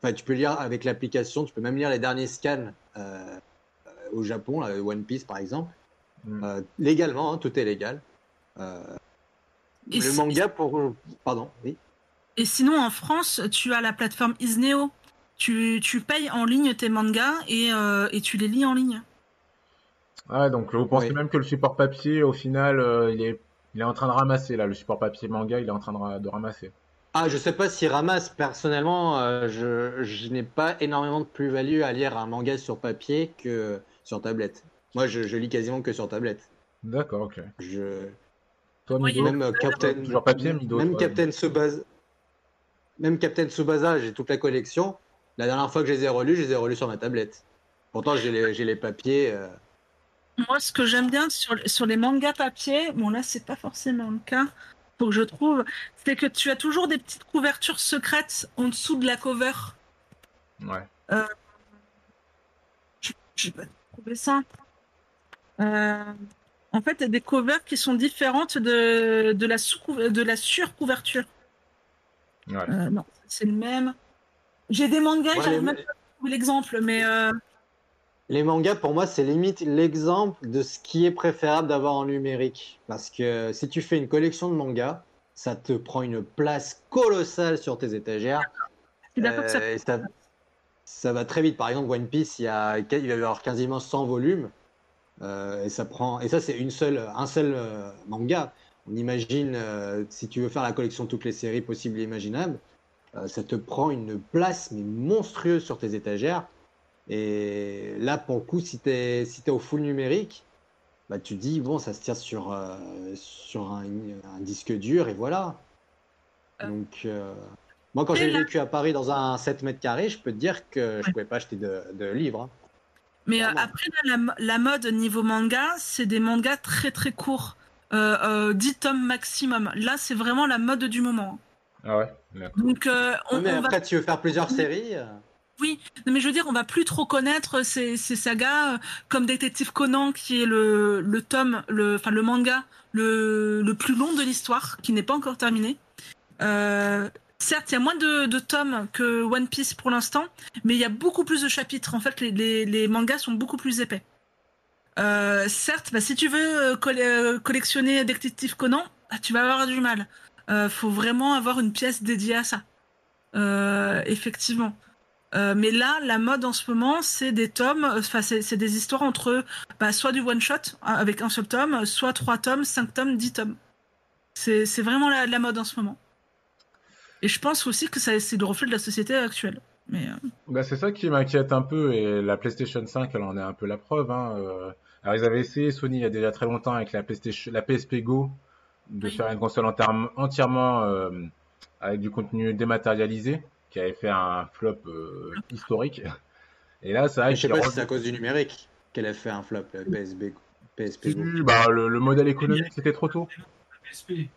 Enfin, tu peux lire avec l'application. Tu peux même lire les derniers scans euh, euh, au Japon, là, One Piece par exemple. Mm. Euh, légalement, hein, tout est légal. Euh, le si- manga pour. Pardon, oui. Et sinon, en France, tu as la plateforme Isneo. Tu, tu payes en ligne tes mangas et, euh, et tu les lis en ligne. Ah, donc vous pensez Oui. même que le support papier, au final, euh, il est, il est en train de ramasser, là, le support papier manga, il est en train de, ra- de ramasser. Ah, je sais pas s'il ramasse. Personnellement, euh, je, je n'ai pas énormément de plus-value à lire un manga sur papier que sur tablette. Moi, je, je lis quasiment que sur tablette. D'accord, ok. Je... Toi, Oui, Mido Même euh, Captain, Toujours papier, Mido, même toi. Captain Tsubasa, même Captain Tsubasa, j'ai toute la collection. La dernière fois que je les ai relus, je les ai relus sur ma tablette. Pourtant, j'ai les, j'ai les papiers. euh, Moi, ce que j'aime bien sur, sur les mangas papier, bon là, c'est pas forcément le cas, faut que je trouve, c'est que tu as toujours des petites couvertures secrètes en dessous de la cover. Ouais. Je vais trouver ça. Euh, en fait, il y a des covers qui sont différentes de, de, la, sous de la surcouverture. Ouais. Euh, non, c'est le même. J'ai des mangas, Ouais, j'arrive les- même pas à trouver l'exemple, mais euh, Les mangas, pour moi, c'est limite l'exemple de ce qui est préférable d'avoir en numérique. Parce que si tu fais une collection de mangas, ça te prend une place colossale sur tes étagères. je suis d'accord que ça Euh, et ça, ça va très vite. Par exemple, One Piece, il, y a, il va y avoir quasiment 100 volumes. Euh, et ça prend, et ça, c'est une seule, un seul euh, manga. On imagine, euh, si tu veux faire la collection de toutes les séries possibles et imaginables, ça te prend une place mais monstrueuse sur tes étagères. Et là, pour le coup, si tu es, si au full numérique, bah, tu dis, bon, ça se tire sur, euh, sur un, un disque dur et voilà. Euh. Donc, euh, moi, quand j'ai vécu à Paris dans un 7 mètres carrés, je peux te dire que je Ouais. pouvais pas acheter de, de livres. hein. Mais euh, après, là, la, la mode niveau manga, c'est des mangas très très courts. Euh, euh, 10 tomes maximum. Là, c'est vraiment la mode du moment. Ah ouais. Donc, euh, on, mais on va après, tu veux faire plusieurs séries euh, Non, mais je veux dire, on va plus trop connaître ces, ces sagas euh, comme Détective Conan, qui est le, le tome, le, enfin le manga le, le plus long de l'histoire, qui n'est pas encore terminé. Euh, certes, il y a moins de, de tomes que One Piece pour l'instant, mais il y a beaucoup plus de chapitres. En fait, les, les, les mangas sont beaucoup plus épais. Euh, certes, bah, si tu veux coll- collectionner Détective Conan, bah, tu vas avoir du mal. Euh, faut vraiment avoir une pièce dédiée à ça. Euh, effectivement. Euh, mais là, la mode en ce moment, c'est des tomes, enfin, c'est des histoires entre bah, soit du one shot hein, avec un seul tome, soit trois tomes, cinq tomes, dix tomes. C'est vraiment la, mode en ce moment. Et je pense aussi que c'est le reflet de la société actuelle. Euh, Bah, c'est ça qui m'inquiète un peu, et la PlayStation 5, elle en est un peu la preuve. Hein. euh. Alors, ils avaient essayé, Sony, il y a déjà très longtemps, avec la, PlayStation, la PSP Go, de Oui. faire une console entièrement, entièrement euh, avec du contenu dématérialisé, qui avait fait un flop euh, historique. Et là, ça Je sais qu'ils pas si re- c'est à cause du numérique qu'elle a fait un flop, la PSB, PSP bah, le, le modèle économique, c'était trop tôt. La PSP.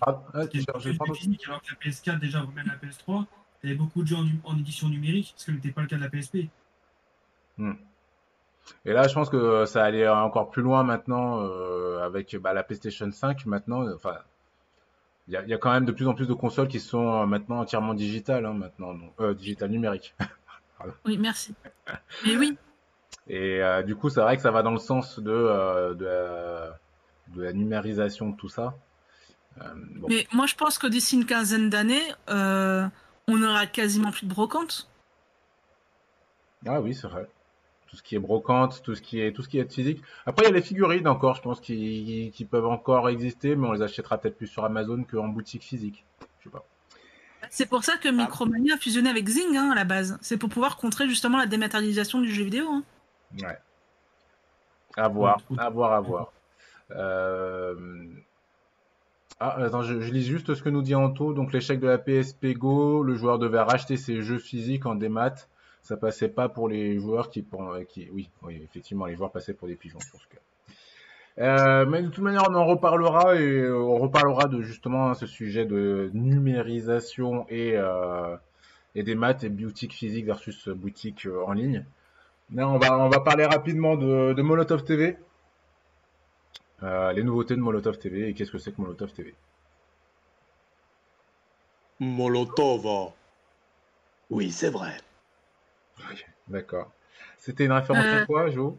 Ah, ah, tu pardon. physique, alors que la PS4, déjà, ou même la PS3, il y avait beaucoup de jeux en, en édition numérique, ce qui n'était pas le cas de la PSP. Et là, je pense que ça allait encore plus loin maintenant euh, avec bah, la PlayStation 5. Maintenant, euh, enfin, il y a, il y a quand même de plus en plus de consoles qui sont euh, maintenant entièrement digitales, hein, maintenant, donc, euh, digitales numériques. [LAUGHS] oui, merci. Mais oui, Et euh, du coup, c'est vrai que ça va dans le sens de, euh, de, la, de la numérisation de tout ça. Euh, bon. mais moi je pense que d'ici une quinzaine d'années, euh, on aura quasiment plus de brocante. Ah oui, c'est vrai. Tout ce qui est brocante, tout ce qui est, tout ce qui est physique. Après, il y a les figurines encore, je pense, qui, qui peuvent encore exister, mais on les achètera peut-être plus sur Amazon qu'en boutique physique. Je sais pas. C'est pour ça que Micromania a fusionné avec Zing hein, à la base. C'est pour pouvoir contrer justement la dématérialisation du jeu vidéo. hein. Ouais. À voir, à voir, à voir. Euh... Ah, attends, je, je lis juste ce que nous dit Anto. Donc, l'échec de la PSP Go, le joueur devait racheter ses jeux physiques en démat. Ça passait pas pour les joueurs qui, pour- qui, oui, oui, effectivement, les joueurs passaient pour des pigeons sur ce cas. Euh, mais de toute manière, on en reparlera et euh, on reparlera de justement ce sujet de numérisation et, euh, et des maths et boutique physique versus boutique euh, en ligne. Là, on va, on va parler rapidement de, Molotov TV. Euh, les nouveautés de Molotov TV et qu'est-ce que c'est que Molotov TV. Molotov. Oui, c'est vrai. D'accord. C'était une référence à Euh, quoi, Jo?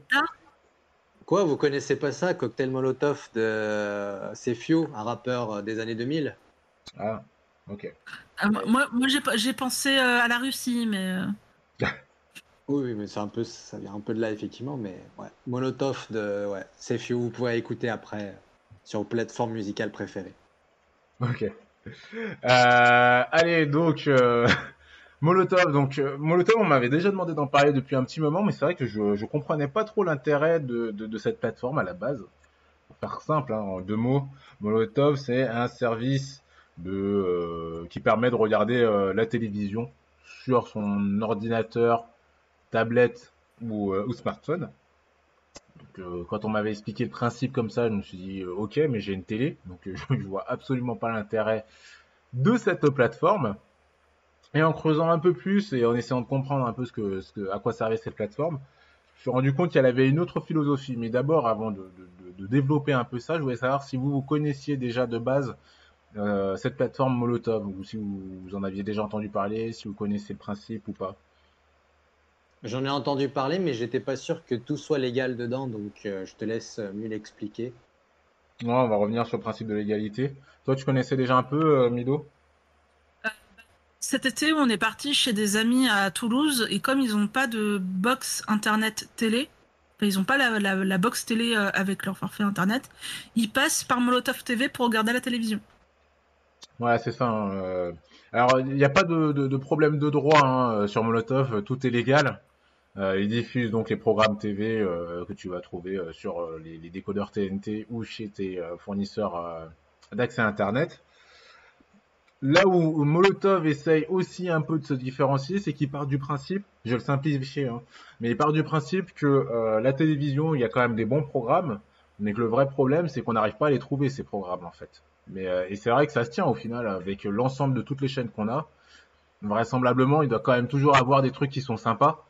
Quoi, vous connaissez pas ça, Cocktail Molotov de C'est Few, un rappeur euh, des années 2000 Ah, ok. Ah, moi- moi, j'ai pensé euh, à la Russie, mais euh, [LAUGHS] Oui, mais c'est un peu, ça vient un peu de là, effectivement, mais ouais. Molotov de ouais, Few, vous pouvez écouter après euh, sur vos plateformes musicales préférées. Ok. Euh, allez, donc euh, [LAUGHS] Molotov. Donc euh, Molotov, on m'avait déjà demandé d'en parler depuis un petit moment, mais c'est vrai que je je comprenais pas trop l'intérêt de, cette plateforme à la base. Pour faire simple, hein, en deux mots, Molotov, c'est un service euh, qui permet de regarder euh, la télévision sur son ordinateur, tablette ou, smartphone. Donc, quand on m'avait expliqué le principe comme ça, je me suis dit ok, mais j'ai une télé, donc euh, [LAUGHS] je vois absolument pas l'intérêt de cette plateforme. Et en creusant un peu plus et en essayant de comprendre un peu ce que, ce que, à quoi servait cette plateforme, je me suis rendu compte qu'elle avait une autre philosophie. Mais d'abord, avant de, de, de, de développer un peu ça, je voulais savoir si vous, vous connaissiez déjà de base euh, cette plateforme Molotov, ou si vous, vous en aviez déjà entendu parler, si vous connaissez le principe ou pas. J'en ai entendu parler, mais j'étais pas sûr que tout soit légal dedans, donc euh, je te laisse euh, mieux l'expliquer. Non, on va revenir sur le principe de l'égalité. Toi, tu connaissais déjà un peu, euh, Mido? Cet été, on est parti chez des amis à Toulouse et comme ils n'ont pas de box internet télé, ils n'ont pas la, box télé euh, avec leur forfait internet, ils passent par Molotov TV pour regarder la télévision. Ouais, c'est ça. hein, euh. Alors, il n'y a pas de, problème de droit hein, euh, sur Molotov, tout est légal. Ils diffusent donc les programmes TV que tu vas trouver sur les, décodeurs TNT ou chez tes fournisseurs d'accès Internet. Là où, Molotov essaye aussi un peu de se différencier, c'est qu'il part du principe, je le simplifier, hein, mais il part du principe que euh, la télévision, il y a quand même des bons programmes, mais que le vrai problème, c'est qu'on n'arrive pas à les trouver, ces programmes, en fait. Mais, euh, et c'est vrai que ça se tient au final avec l'ensemble de toutes les chaînes qu'on a. Vraisemblablement, il doit quand même toujours avoir des trucs qui sont sympas,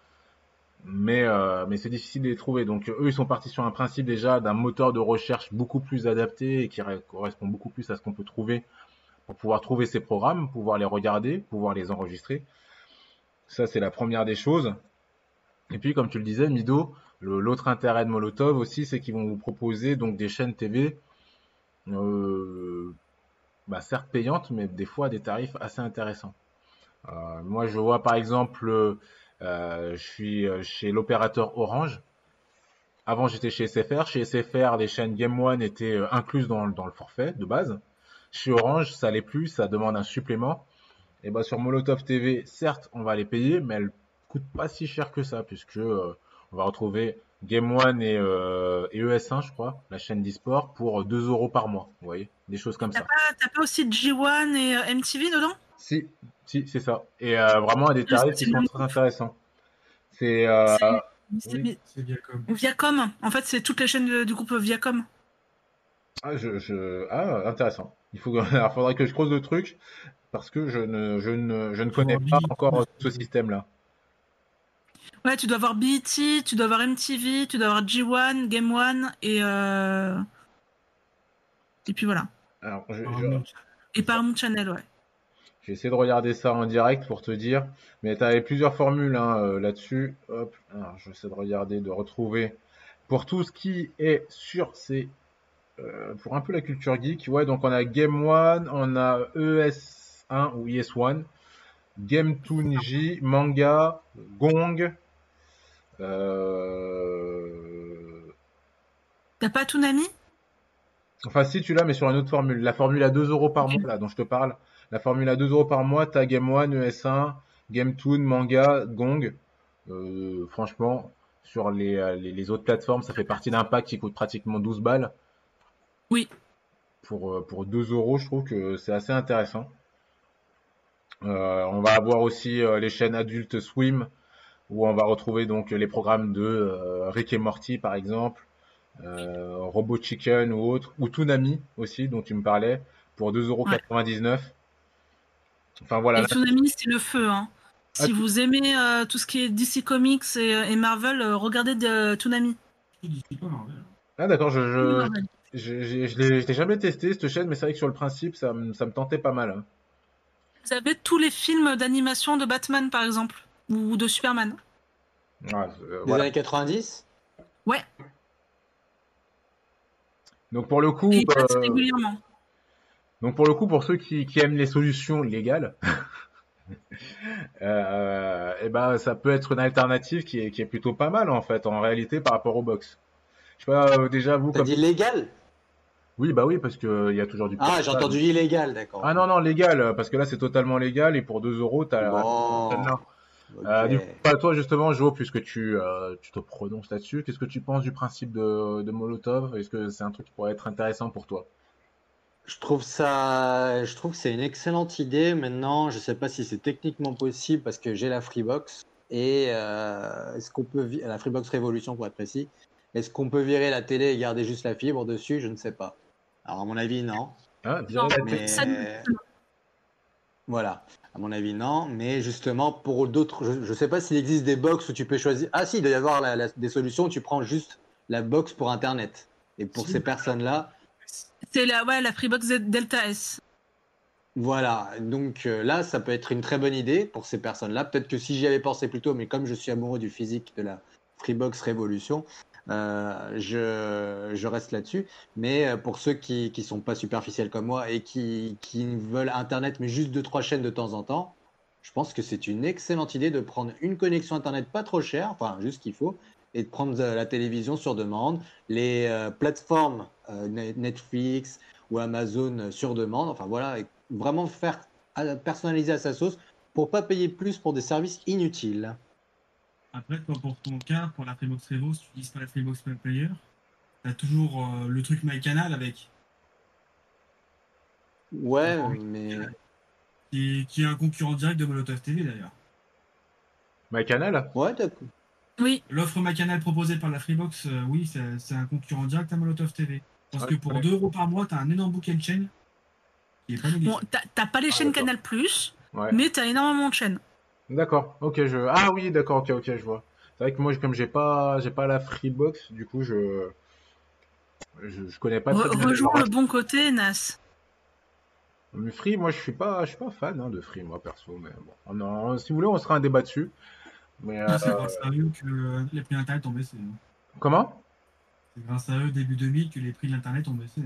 mais, euh, mais c'est difficile de les trouver. Donc eux, ils sont partis sur un principe déjà d'un moteur de recherche beaucoup plus adapté et qui correspond beaucoup plus à ce qu'on peut trouver pour pouvoir trouver ces programmes, pouvoir les regarder, pouvoir les enregistrer. Ça, c'est la première des choses. Et puis, comme tu le disais, Mido, l'autre intérêt de Molotov aussi, c'est qu'ils vont vous proposer donc des chaînes TV euh, bah, certes payantes, mais des fois à des tarifs assez intéressants. Euh, moi, je vois par exemple, euh, je suis chez l'opérateur Orange. Avant, j'étais chez SFR. Chez SFR, les chaînes Game One étaient incluses dans, dans le forfait de base. Chez Orange, ça l'est plus, ça demande un supplément. Et bah sur Molotov TV, certes, on va les payer, mais elles coûtent pas si cher que ça, puisque euh, on va retrouver Game One et, euh, et ES1, je crois, la chaîne d'e-sport, pour 2 euros par mois. Vous voyez, des choses comme T'as ça. pas, t'as pas aussi G1 et euh, MTV dedans? Si, si, c'est ça. Et euh, vraiment à des tarifs qui c'est sont très intéressants. C'est euh, Oui. Comme. Viacom. En fait, c'est toutes les chaînes de- du groupe Viacom. ah, je, je... ah, intéressant. Il faut, [LAUGHS] alors, faudrait que je creuse le truc parce que je ne, je ne, je ne connais pas encore ce système-là. Ouais, tu dois avoir BET, tu dois avoir MTV, tu dois avoir G1, Game One et euh... et puis voilà. Alors, je, je-. Et Paramount Channel, ouais. J'ai essayé de regarder ça en direct pour te dire, mais tu avais plusieurs formules hein, euh, là-dessus. Hop, alors je vais de regarder, de retrouver pour tout ce qui est sur ces euh, pour un peu la culture geek. Ouais, donc on a Game One, on a ES1 ou ES1, Game J, Manga, Gong. Euh... T'as pas Toonami? Enfin, si tu l'as, mais sur une autre formule. La formule à 2 euros par mois, là, dont je te parle. La formule à 2 euros par mois, t'as Game One, ES1, Game Toon, Manga, Gong. Euh, franchement, sur les, les, les autres plateformes, ça fait partie d'un pack qui coûte pratiquement 12 balles. Oui. Pour, euh, pour 2 euros, je trouve que c'est assez intéressant. Euh, on va avoir aussi euh, les chaînes adultes Swim, où on va retrouver donc les programmes de euh, Rick et Morty, par exemple. euh, Robot Chicken ou autre, ou Toonami aussi, dont tu me parlais, pour 2,99€. Enfin voilà. Et Toonami, c'est le feu. Hein. Si Ah, vous aimez euh, tout ce qui est DC Comics et, et Marvel, euh, regardez de, Toonami. Ah d'accord, je, je. Je, je, je l'ai je l'ai jamais testé cette chaîne, mais c'est vrai que sur le principe, ça, me- ça me tentait pas mal. hein. Vous avez tous les films d'animation de Batman, par exemple, ou de Superman. Ouais, euh, Des voilà. années 90 Ouais, Donc pour le coup, et euh, régulièrement. donc pour le coup, pour ceux qui, qui aiment les solutions légales, [LAUGHS] euh, et ben ça peut être une alternative qui est, qui est plutôt pas mal en fait, en réalité par rapport au box. Je sais pas déjà vous T'as comme dit légal? Oui bah oui parce que il y a toujours du Ah, j'ai entendu illégal, d'accord. Ah non non légal euh, parce que là c'est totalement légal et pour 2 euros t'as Bon. Ok. Euh, du coup, à toi justement, Jo, puisque tu, euh, tu te prononces là-dessus, qu'est-ce que tu penses du principe de, de Molotov? Est-ce que c'est un truc qui pourrait être intéressant pour toi? Je trouve ça, je trouve que c'est une excellente idée. Maintenant, je sais pas si c'est techniquement possible parce que j'ai la Freebox et euh, est-ce qu'on peut la Freebox Révolution pour être précis. Est-ce qu'on peut virer la télé et garder juste la fibre dessus? Je ne sais pas. Alors à mon avis, non. Non, la Mais voilà, à mon avis, non. Mais justement, pour d'autres, je ne sais pas s'il existe des box où tu peux choisir. Ah si, il doit y avoir la- la- des solutions où tu prends juste la box pour Internet. Et pour Si. ces personnes-là, C'est la, ouais, la Freebox Delta S. Voilà, donc euh, là, ça peut être une très bonne idée pour ces personnes-là. Peut-être que si j'y avais pensé plus tôt, mais comme je suis amoureux du physique de la Freebox Révolution, euh, je, reste là-dessus. Mais euh, pour ceux qui qui sont pas superficiels comme moi et qui, veulent Internet, mais juste deux, trois chaînes de temps en temps, je pense que c'est une excellente idée de prendre une connexion Internet pas trop chère, enfin juste ce qu'il faut, et de prendre euh, la télévision sur demande, les plateformes Net- Netflix ou Amazon sur demande, enfin voilà, et vraiment faire personnaliser à sa sauce pour pas payer plus pour des services inutiles. Après, toi, pour ton cas, pour la Freebox Revo, si tu utilises pas la Freebox Player, t'as toujours euh, le truc MyCanal avec, Ouais, Oui. mais qui est, qui est un concurrent direct de Molotov TV d'ailleurs. MyCanal? Ouais, d'accord. Oui, L'offre MyCanal proposée par la Freebox, euh, oui, c'est un concurrent direct à Molotov TV. Parce Ouais, que pour ouais. 2 euros par mois, t'as un énorme bouquet de chaînes qui est pas négligeable. bon, t'as- pas les chaînes d'accord. Canal Plus, Ouais. mais t'as énormément de chaînes. D'accord. Ok, je. Ah oui, d'accord. Ok, ok, je vois. C'est vrai que moi, comme j'ai pas, j'ai pas la Freebox, du coup, je, je, je connais pas très Re- bien. rejoins le bon côté, Nas. Mais Free, moi, je suis pas, je suis pas fan hein, de Free, moi perso. Mais bon, On en- si vous voulez, on sera un débat dessus. Mais euh, C'est grâce à eux que euh, les prix d'Internet ont baissé. hein. comment? C'est grâce à eux, début 2000, que les prix de l'Internet ont baissé.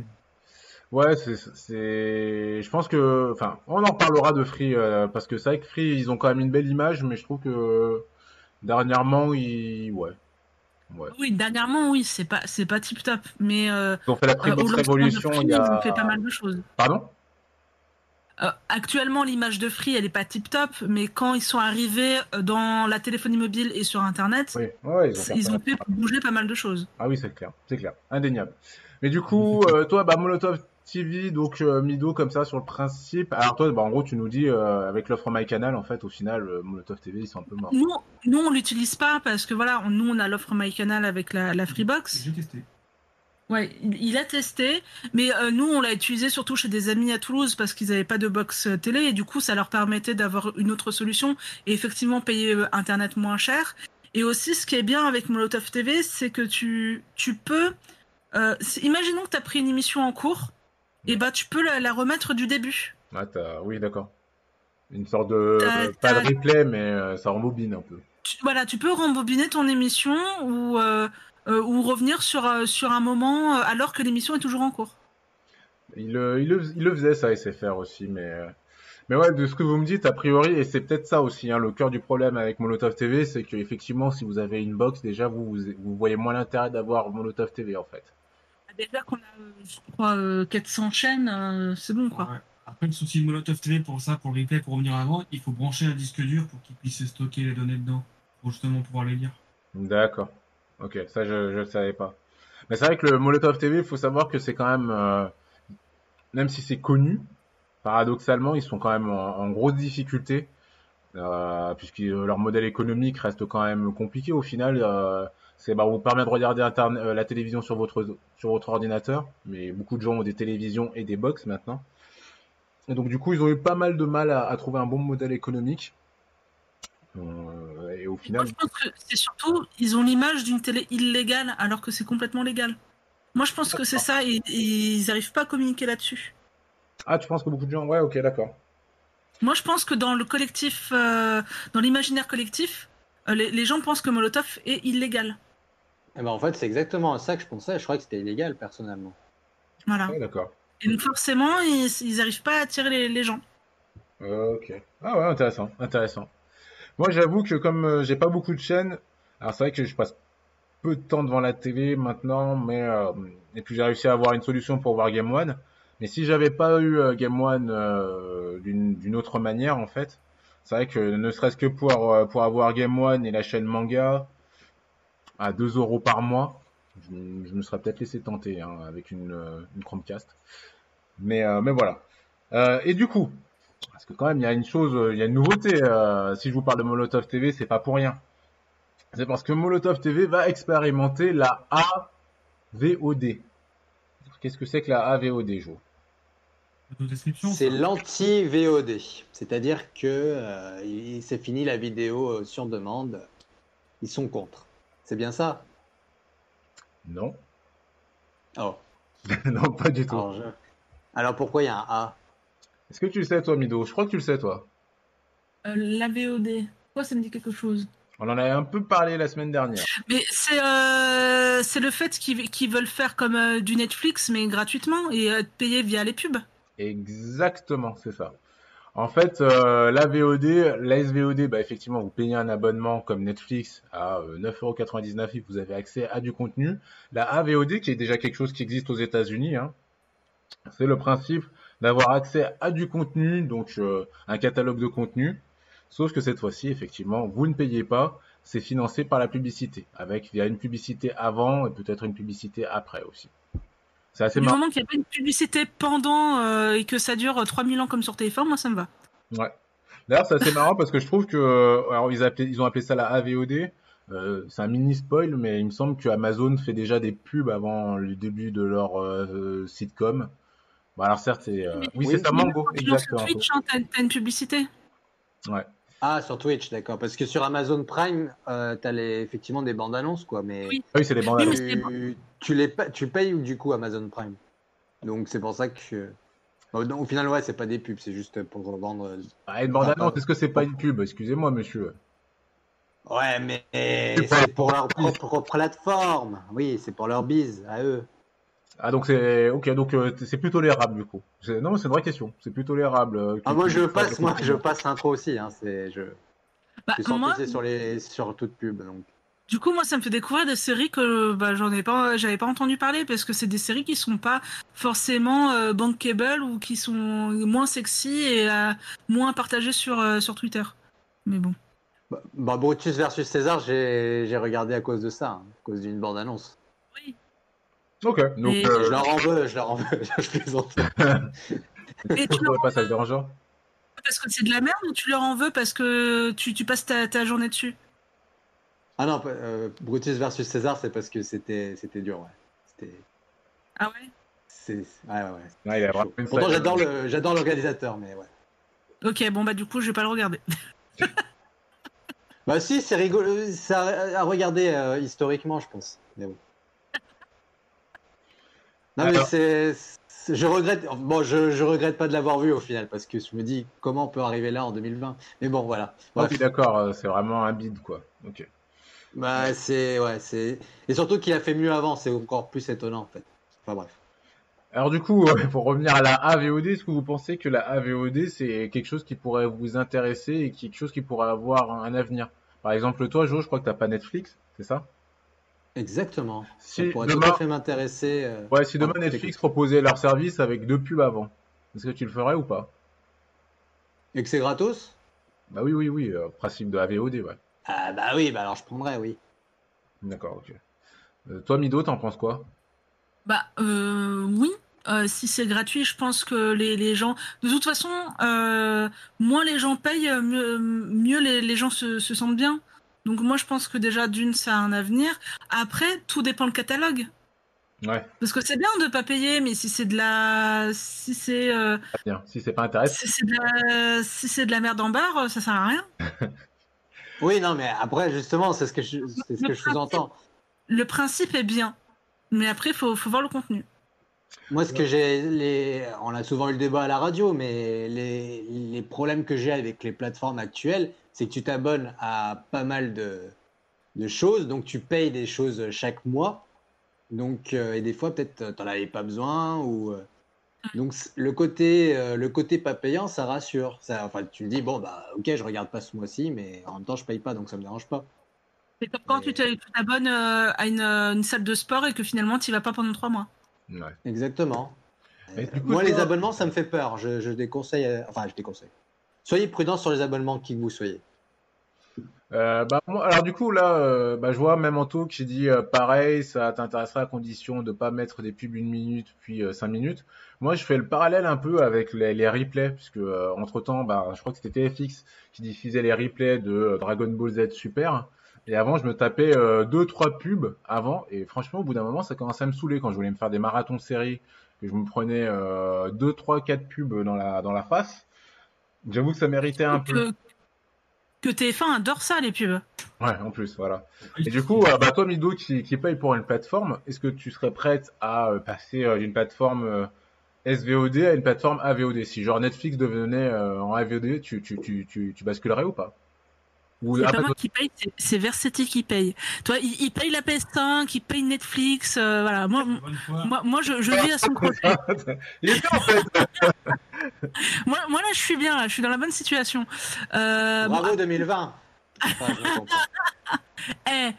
Ouais, c'est, c'est, je pense que, enfin, on en reparlera de Free euh, parce que c'est vrai que Free, ils ont quand même une belle image, mais je trouve que dernièrement, ils, ouais, ouais, Oui, dernièrement, oui, c'est pas, c'est pas tip top, mais euh, ils ont fait la euh, Freebox de Révolution Free, il y ils ont fait pas mal de choses. pardon? Euh, actuellement, l'image de Free, elle est pas tip top, mais quand ils sont arrivés euh, dans la téléphonie mobile et sur Internet, Oui, ouais, ils ont, fait ils ont fait bouger pas mal de choses. Ah oui, c'est clair, c'est clair, indéniable. Mais du coup, [LAUGHS] euh, toi, bah, Molotov TV, donc euh, Mido comme ça sur le principe. Alors toi, bah, en gros, tu nous dis euh, avec l'offre MyCanal, en fait, au final, euh, Molotov TV, ils sont un peu morts. Nous, nous on l'utilise pas parce que voilà, on- nous on a l'offre MyCanal avec la, la Freebox. J'ai testé. Ouais, il il a testé, mais euh, nous on l'a utilisé surtout chez des amis à Toulouse parce qu'ils avaient pas de box télé et du coup ça leur permettait d'avoir une autre solution et effectivement payer internet moins cher. Et aussi ce qui est bien avec Molotov TV, c'est que tu tu peux euh, imaginons que tu as pris une émission en cours et bah tu peux la, la remettre du début. Ah, t'as- oui, d'accord. Une sorte de T'as- pas de replay, mais euh, ça rembobine un peu. Tu- voilà, tu peux rembobiner ton émission ou euh, euh, ou revenir sur euh, sur un moment euh, alors que l'émission est toujours en cours. Il, le- il, le, il le faisait ça SFR aussi, mais euh, mais ouais, de ce que vous me dites, a priori, et c'est peut-être ça aussi, hein, le cœur du problème avec Molotov TV, c'est que effectivement, si vous avez une box, déjà vous vous, vous voyez moins l'intérêt d'avoir Molotov TV en fait. Déjà qu'on a, euh, je crois, euh, 400 chaînes, euh, c'est bon, quoi. Ouais. Après, le souci de Molotov TV pour ça, pour le replay, pour revenir avant, il faut brancher un disque dur pour qu'il puisse stocker les données dedans, pour justement pouvoir les lire. D'accord. Ok, ça je le savais pas. Mais c'est vrai que le Molotov TV, il faut savoir que c'est quand même, euh, même si c'est connu, paradoxalement, ils sont quand même en, en grosse difficulté, euh, puisque leur modèle économique reste quand même compliqué au final. euh, C'est bah, vous permet de regarder interne- euh, la télévision sur votre sur votre ordinateur, mais beaucoup de gens ont des télévisions et des box maintenant. Et donc du coup, ils ont eu pas mal de mal à, à trouver un bon modèle économique. Euh, et au Moi, final, je pense que c'est surtout, ils ont l'image d'une télé illégale alors que c'est complètement légal. Moi, je pense que c'est ça, et, et ils n'arrivent pas à communiquer là-dessus. ah, tu penses que beaucoup de gens, ouais, ok, d'accord. Moi, je pense que dans le collectif, euh, dans l'imaginaire collectif, les, les gens pensent que Molotov est illégal. Eh ben, en fait, c'est exactement ça que je pensais. Je crois que c'était illégal, personnellement. Voilà. Ouais, d'accord. Et donc, forcément, ils n'arrivent pas à attirer les, les gens. Ok. Ah ouais, intéressant, intéressant. Moi, j'avoue que comme euh, j'ai pas beaucoup de chaînes, alors c'est vrai que je passe peu de temps devant la télé maintenant, mais euh, et puis j'ai réussi à avoir une solution pour voir Game One. Mais si j'avais pas eu euh, Game One euh, d'une d'une autre manière, en fait, c'est vrai que ne serait-ce que pour euh, pour avoir Game One et la chaîne manga à 2 euros par mois, je, me serais peut-être laissé tenter hein, avec une, euh, une Chromecast. Mais euh, mais voilà. Euh, et du coup. Parce que quand même, il y a une chose, il y a une nouveauté. euh, si je vous parle de Molotov TV, c'est pas pour rien. C'est parce que Molotov TV va expérimenter la AVOD. Qu'est-ce que c'est que la AVOD, Jo? C'est l'anti-VOD. C'est-à-dire que euh, il- c'est fini la vidéo sur demande. Ils sont contre. C'est bien ça? Non, Oh. [LAUGHS] non, pas du tout. Alors, je- Alors pourquoi il y a un A? Est-ce que tu le sais, toi, Mido? Je crois que tu le sais, toi. Euh, la VOD, quoi, ça me dit quelque chose? On en avait un peu parlé la semaine dernière. Mais c'est euh, c'est le fait qu'ils veulent faire comme euh, du Netflix, mais gratuitement, et euh, payer via les pubs. Exactement, c'est ça. En fait, euh, la VOD, la SVOD, bah effectivement, vous payez un abonnement comme Netflix à euh, 9,99€ et vous avez accès à du contenu. La AVOD, qui est déjà quelque chose qui existe aux États-Unis, hein, c'est le principe d'avoir accès à du contenu, donc euh, un catalogue de contenu. Sauf que cette fois-ci, effectivement, vous ne payez pas, c'est financé par la publicité, avec via une publicité avant et peut-être une publicité après aussi. C'est assez Du marrant. moment qu'il n'y a pas une publicité pendant euh, et que ça dure 3000 ans comme sur téléphone, moi ça me va. Ouais. D'ailleurs, c'est assez marrant parce que je trouve que, euh, alors ils, appelaient- ils ont appelé ça la AVOD. Euh, c'est un mini spoil, mais il me semble que Amazon fait déjà des pubs avant le début de leur euh, sitcom. Bon, alors certes, c'est, euh, oui, Oui, c'est ça, Mango, exactement. sur Twitch, hein, t'as une publicité. Ouais. Ah, sur Twitch, d'accord. Parce que sur Amazon Prime, euh, t'as les, effectivement des bandes annonces, quoi. Mais Oui. Ah oui, c'est des bandes annonces. tu, tu, les, pa- tu payes du coup Amazon Prime. Donc c'est pour ça que. Bon, au final, ouais, c'est pas des pubs, c'est juste pour vendre. euh, Ah, une bande annonce, est-ce que c'est pas une pub? Excusez-moi, monsieur. Ouais, mais c'est pour leur propre plateforme. Oui, c'est pour leur bise, à eux. Ah, donc c'est, ok, donc euh, c'est plus tolérable du coup. C'est- Non, c'est une vraie question. C'est plus tolérable. euh, Ah, moi, je passe, moi, je passe l'intro aussi. Hein, c'est, je, Bah, je suis moi, sur les, sur toute pub, donc. du coup, moi, ça me fait découvrir des séries que bah, j'en ai pas, j'avais pas entendu parler parce que c'est des séries qui sont pas forcément euh, bankable ou qui sont moins sexy et euh, moins partagées sur euh, sur Twitter. Mais bon. Bah, bah, Brutus versus César, j'ai, j'ai regardé à cause de ça, hein, à cause d'une bande annonce. Ok, donc Et- euh, Je leur en veux, je leur en veux, [LAUGHS] je plaisante. [LAUGHS] Et tu leur pas ça dérangeant. parce que c'est de la merde ou tu leur en veux parce que tu, tu passes ta, ta journée dessus? Ah non, euh, Brutus versus César, c'est parce que c'était, c'était dur, ouais. Ah ouais? C'est, ouais, ouais, ouais. Il Pourtant, j'adore le, j'adore l'organisateur, mais ouais. Ok, bon bah du coup, je vais pas le regarder. [LAUGHS] Bah si, c'est rigolo, c'est à, à regarder euh, historiquement, je pense. Mais bon. Non mais c'est, c'est- je regrette, bon, je, je regrette pas de l'avoir vu au final parce que je me dis comment on peut arriver là en 2020. Mais bon, voilà. Bref. oui, d'accord, euh, c'est vraiment un bide, quoi. Ok. Bah c'est, ouais, c'est, et surtout qu'il a fait mieux avant, c'est encore plus étonnant en fait. Enfin bref. Alors du coup, [LAUGHS] pour revenir à la AVOD, est-ce que vous pensez que la AVOD, c'est quelque chose qui pourrait vous intéresser et quelque chose qui pourrait avoir un avenir? Par exemple, toi, Jo, je crois que t'as pas Netflix, c'est ça? Exactement. Ça Si pourrait demain, tout à fait m'intéresser. euh, ouais, si demain Netflix proposait leur service avec deux pubs avant, est-ce que tu le ferais ou pas? Et que c'est gratos? Bah oui, oui, oui, euh, principe de AVOD, ouais. Ah bah oui, bah alors je prendrais, oui. D'accord, ok. Euh, toi, Mido, t'en penses quoi? Bah euh, oui. Euh, si c'est gratuit, je pense que les, les gens, de toute façon, euh, moins les gens payent, mieux, mieux les, les gens se, se sentent bien. Donc moi je pense que déjà d'une ça a un avenir. Après tout dépend le catalogue. Ouais. Parce que c'est bien de pas payer, mais si c'est de la, si c'est, euh... bien. Si c'est pas intéressant. Si c'est de la, si c'est de la merde en barre, ça sert à rien. [LAUGHS] oui, non, mais après justement, c'est ce que je, c'est ce que je sous-entends. Le principe est bien, mais après faut, faut voir le contenu. Moi, ce que j'ai, les... on a souvent eu le débat à la radio, mais les, les problèmes que j'ai avec les plateformes actuelles, c'est que tu t'abonnes à pas mal de, de choses, donc tu payes des choses chaque mois, donc euh, et des fois peut-être t'en avais pas besoin ou euh, donc le côté euh, le côté pas payant, ça rassure. Ça, enfin, tu me dis bon bah ok, je regarde pas ce mois-ci, mais en même temps je paye pas, donc ça me dérange pas. C'est comme quand tu t'abonnes à une, une, salle de sport et que finalement tu vas pas pendant trois mois. Ouais. Exactement. Coup, moi, les abonnements, ça me fait peur. Je, je déconseille. Enfin, je déconseille. Soyez prudents sur les abonnements qui que vous soyez. Euh, bah, moi, alors du coup là, euh, bah, je vois même Anto qui dit euh, pareil, ça t'intéressera à condition de pas mettre des pubs une minute puis cinq minutes. Moi, je fais le parallèle un peu avec les, les replays puisque entre temps, bah, je crois que c'était TFX qui diffusait les replays de Dragon Ball Z Super. Et avant, je me tapais deux trois pubs avant et franchement, au bout d'un moment, ça commençait à me saouler quand je voulais me faire des marathons séries que je me prenais deux trois quatre pubs dans la dans la face. J'avoue que ça méritait un peu que TF1 adore ça, les pubs. Ouais, en plus, voilà. Et du coup, euh, bah, toi, Mido, qui, qui paye pour une plateforme, est-ce que tu serais prête à euh, passer euh, d'une plateforme SVOD à une plateforme AVOD Si genre Netflix devenait en AVOD, tu, tu, tu, tu, tu basculerais ou pas? C'est pas moi qui paye, c'est Versetti qui paye. Toi, il, il, paye la PS5, il paye Netflix, euh, voilà. Moi, moi, moi, je, je vis à son [LAUGHS] il est en fait. [LAUGHS] moi, moi, là, je suis bien, là, je suis dans la bonne situation. Euh, Bravo bon, 2020. Enfin, je eh,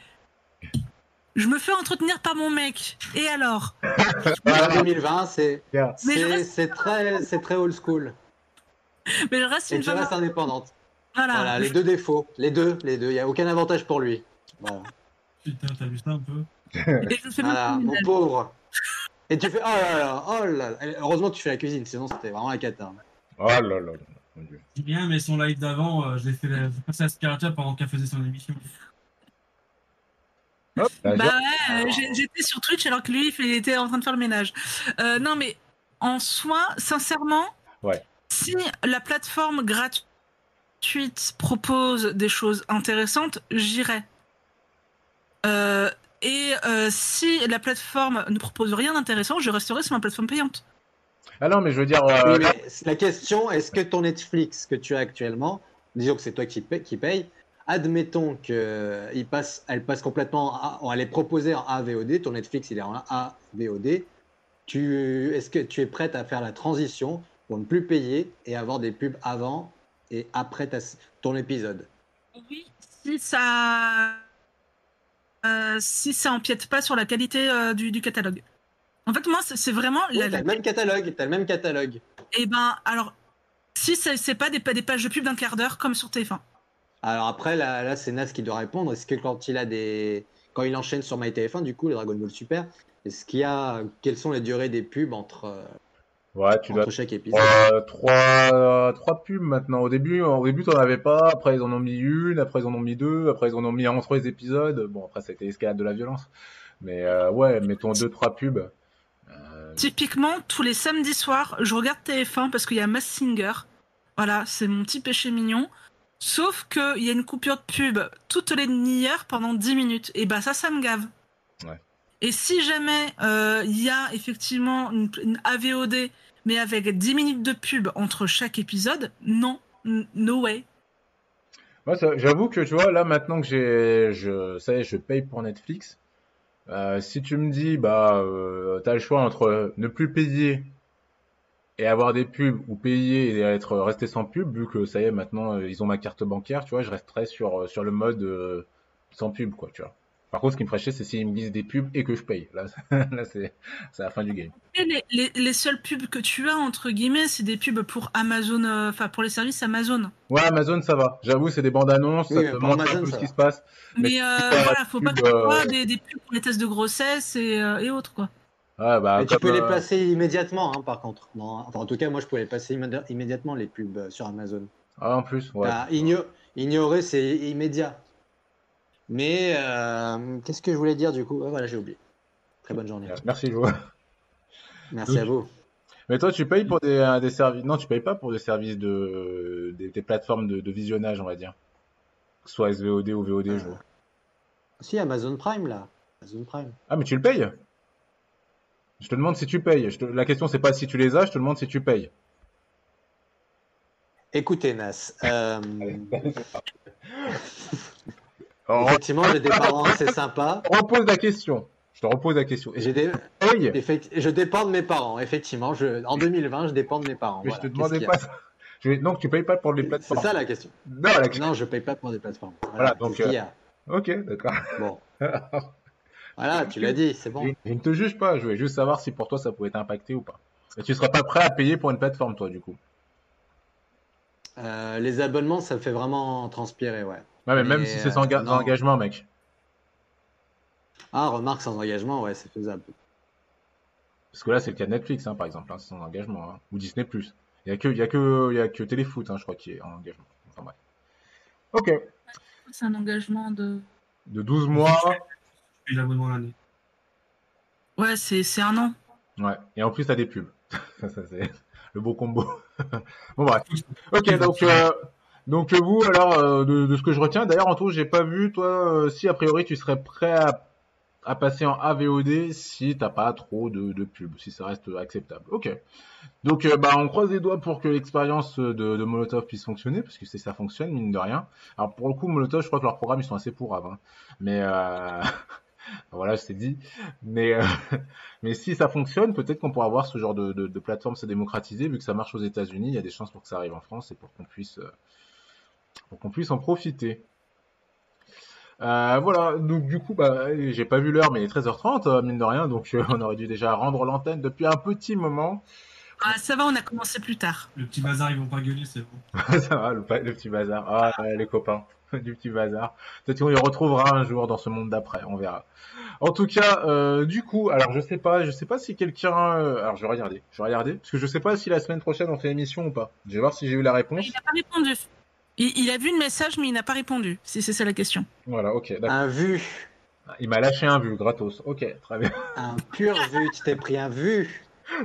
je me fais entretenir par mon mec. Et alors? 2020, c'est c'est très, c'est très old school. [LAUGHS] Mais je reste Et une tu femme. restes indépendante. Voilà. Voilà, les deux défauts. Les deux, les deux. Il n'y a aucun avantage pour lui. Voilà, Putain, t'as vu ça un peu Et je fais Voilà, mon pauvre. Et tu fais, oh là là, oh là là. Heureusement que tu fais la cuisine, sinon c'était vraiment la cata. Oh là là, mon Dieu. Dis bien, mais son live d'avant, euh, je l'ai fait j'ai passé à Scarja pendant qu'elle faisait son émission. Hop, Bah ouais, euh, j'étais sur Twitch alors que lui, il était en train de faire le ménage. Euh, non, mais en soi, sincèrement, Ouais. si la plateforme gratuite propose des choses intéressantes, j'irai. Euh, et euh, si la plateforme ne propose rien d'intéressant, je resterai sur ma plateforme payante. Ah non, mais je veux dire, euh, Oui, mais la question, est-ce que ton Netflix que tu as actuellement, disons que c'est toi qui paye, qui paye admettons qu'elle passe, elle passe complètement, à, elle est proposée en AVOD, ton Netflix il est en AVOD, tu, est-ce que tu es prête à faire la transition pour ne plus payer et avoir des pubs avant et après ta, ton épisode Oui, si ça, euh, si ça empiète pas sur la qualité euh, du, du, catalogue. En fait, moi, c'est vraiment. Oui, la... t'as le même catalogue, t'as le même catalogue. Et ben, alors, si c'est pas des, des pages de pub d'un quart d'heure comme sur TF1. Alors après, là, là c'est Nas qui doit répondre. Est-ce que quand il a des, quand il enchaîne sur MyTF1, du coup, les Dragon Ball Super, est-ce qu'il y a, quelles sont les durées des pubs entre Ouais, tu entre dois chaque épisode. euh, trois, euh, trois pubs maintenant. Au début, au début, t'en avais pas. Après, ils en ont mis une. Après, ils en ont mis deux. Après, ils en ont mis entre les épisodes. Bon, après, ça a été l'escalade de la violence. Mais euh, ouais, mettons deux, trois pubs. Euh, Typiquement, tous les samedis soirs, je regarde TF1 parce qu'il y a Mass Singer. Voilà, c'est mon petit péché mignon. Sauf qu'il y a une coupure de pub toutes les demi-heures pendant 10 minutes. Et bah ça, ça me gave. Ouais. Et si jamais il euh, y a effectivement une, une, AVOD, mais avec 10 minutes de pub entre chaque épisode, non, no way. Moi, j'avoue que tu vois, là maintenant que j'ai, je, ça y est, je paye pour Netflix. Euh, si tu me dis, bah, euh, t'as le choix entre ne plus payer et avoir des pubs ou payer et être resté sans pub, vu que ça y est, maintenant ils ont ma carte bancaire, tu vois, je resterai sur sur le mode euh, sans pub, quoi, tu vois. Par contre, ce qui me ferait chier, c'est s'ils me disent des pubs et que je paye. Là, [LAUGHS] là c'est la fin du game. Et les, les, les, seules pubs que tu as, entre guillemets, c'est des pubs pour Amazon, enfin euh, pour les services Amazon. Ouais, Amazon, ça va. J'avoue, c'est des bandes annonces, Oui, ça te montre Amazon, un peu ce qui va. se passe. Mais, si euh, voilà, faut pas pub, que tu vois euh, des, des pubs pour les tests de grossesse et, euh, et autres, quoi. Ouais, bah, Mais tu peux les euh, placer immédiatement, hein, par contre. Non, enfin, en tout cas, moi, je pouvais les immédi- immédiatement les pubs sur Amazon. Ah, en plus, ouais. Bah, igno- ignorer, c'est immédiat. Mais euh, qu'est-ce que je voulais dire du coup? Ah, Voilà, j'ai oublié. Très bonne journée. Merci, Jo. Merci à vous. Mais toi, tu payes pour des, euh, des services. Non, tu payes pas pour des services de. des, des plateformes de, de visionnage, on va dire. Que ce soit SVOD ou VOD, Jo. Si, Amazon Prime là. Amazon Prime. Ah, mais tu le payes? Je te demande si tu payes. Je te- La question, c'est pas si tu les as, je te demande si tu payes. Écoutez, Nas. euh, [LAUGHS] [LAUGHS] Alors, effectivement, j'ai des parents assez [LAUGHS] sympas. on repose la question. Je te repose la question. J'ai des... Je dépends de mes parents, effectivement. Je... En 2020, je dépends de mes parents. Mais Voilà. je te demandais pas ça. Je Donc, tu payes pas pour les C'est plateformes. ça la question. Non, la question. Non, je paye pas pour des plateformes. Voilà, Voilà, donc, c'est a. Ok, d'accord. Bon. [LAUGHS] Voilà, tu l'as dit, c'est bon. Je, je ne te juge pas, je voulais juste savoir si pour toi ça pouvait t'impacter ou pas. Et tu serais pas prêt à payer pour une plateforme, toi, du coup? Euh, les abonnements, ça me fait vraiment transpirer, ouais. Ouais, mais même si c'est sans euh, non. engagement, mec. Ah, remarque sans engagement, ouais, c'est faisable. Parce que là, c'est le cas de Netflix, hein, par exemple, hein, sans engagement. hein. Ou Disney+. Il y a que, il y a que, il y a que Téléfoot, hein, je crois, qui est en engagement. Enfin, bref. Ok. C'est un engagement de. De 12 mois. Et l'abonnement l'année. Ouais, c'est c'est un an. Ouais. Et en plus, t'as des pubs. [LAUGHS] ça, ça, c'est le beau combo. [LAUGHS] bon, bref. Ok, donc, euh, donc euh, vous, alors, euh, de, de ce que je retiens, d'ailleurs, Anto, j'ai pas vu, toi, euh, si a priori tu serais prêt à, à passer en AVOD si t'as pas trop de, de pubs, si ça reste acceptable. Ok. Donc, bah, on croise les doigts pour que l'expérience de, de Molotov puisse fonctionner, parce que c'est ça fonctionne, mine de rien. Alors, pour le coup, Molotov, je crois que leurs programmes, ils sont assez pourraves. Hein. Mais, euh... [LAUGHS] voilà, je t'ai dit. Mais, euh, [LAUGHS] mais si ça fonctionne, peut-être qu'on pourra voir ce genre de, de, de plateforme se démocratiser, vu que ça marche aux États-Unis, il y a des chances pour que ça arrive en France et pour qu'on puisse, euh, pour qu'on puisse en profiter. Euh, voilà, donc du coup, bah, j'ai pas vu l'heure, mais il est 13h30, euh, mine de rien, donc euh, on aurait dû déjà rendre l'antenne depuis un petit moment. Ah, ça va, on a commencé plus tard. Le petit bazar, ils vont pas gueuler, c'est bon. [LAUGHS] ça va, le, petit bazar. Ah, ouais, les copains, [LAUGHS] du petit bazar. Peut-être qu'on y retrouvera un jour dans ce monde d'après, on verra. En tout cas, euh, du coup, alors je sais pas, je sais pas si quelqu'un, euh, alors je vais regarder, je vais regarder, parce que je sais pas si la semaine prochaine on fait émission ou pas. Je vais voir si j'ai eu la réponse. Il n'a pas répondu. Il, il a vu le message, mais il n'a pas répondu, si c'est ça la question. Voilà, ok. Un vu, Il m'a lâché un vu, gratos. Ok, très bien, [LAUGHS] un pur vu, tu t'es pris un vu.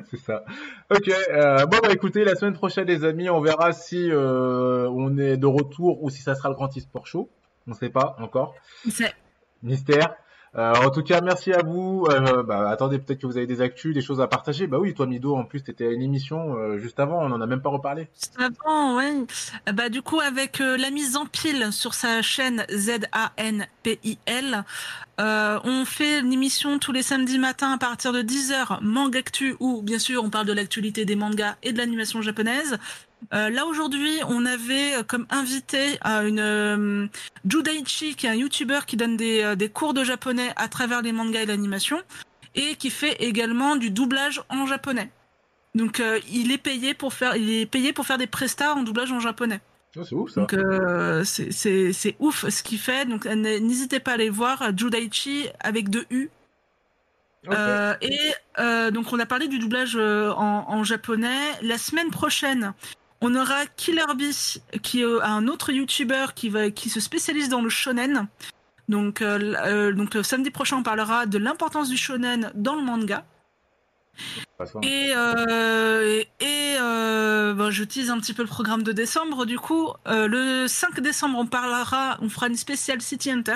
c'est ça. Ok, euh, bon bah écoutez, la semaine prochaine les amis, on verra si euh, on est de retour ou si ça sera le Grand e-sport show. On sait pas encore. C'est- Mystère. Euh, en tout cas, merci à vous. Euh, bah, attendez, peut-être que vous avez des actus, des choses à partager. Bah oui, toi, Mido, en plus, t'étais à une émission euh, juste avant, on en a même pas reparlé. Juste avant. Euh, Bah, du coup, avec la mise en pile sur sa chaîne Z-A-N-P-I-L, on fait une émission tous les samedis matins à partir de 10h, Mangactu, où bien sûr on parle de l'actualité des mangas et de l'animation japonaise. Euh, là aujourd'hui, on avait euh, comme invité euh, une Judaichi, qui est un YouTuber qui donne des, des cours de japonais à travers les mangas et l'animation, et qui fait également du doublage en japonais. Donc il est payé pour faire, il est payé pour faire des prestats en doublage en japonais. Oh, c'est ouf, ça. Donc c'est ouf ce qu'il fait. Donc n'hésitez pas à aller voir Judaichi avec deux U. Euh, et euh, donc on a parlé du doublage euh, en, en japonais. La semaine prochaine, on aura Killer Bee, qui est euh, un autre YouTuber qui va qui se spécialise dans le shonen. Donc euh, euh, donc le samedi prochain, on parlera de l'importance du shonen dans le manga. Façon. Et, euh, et euh, bon, je tease un petit peu le programme de décembre. Du coup, euh, le 5 décembre, on parlera, on fera une spéciale City Hunter.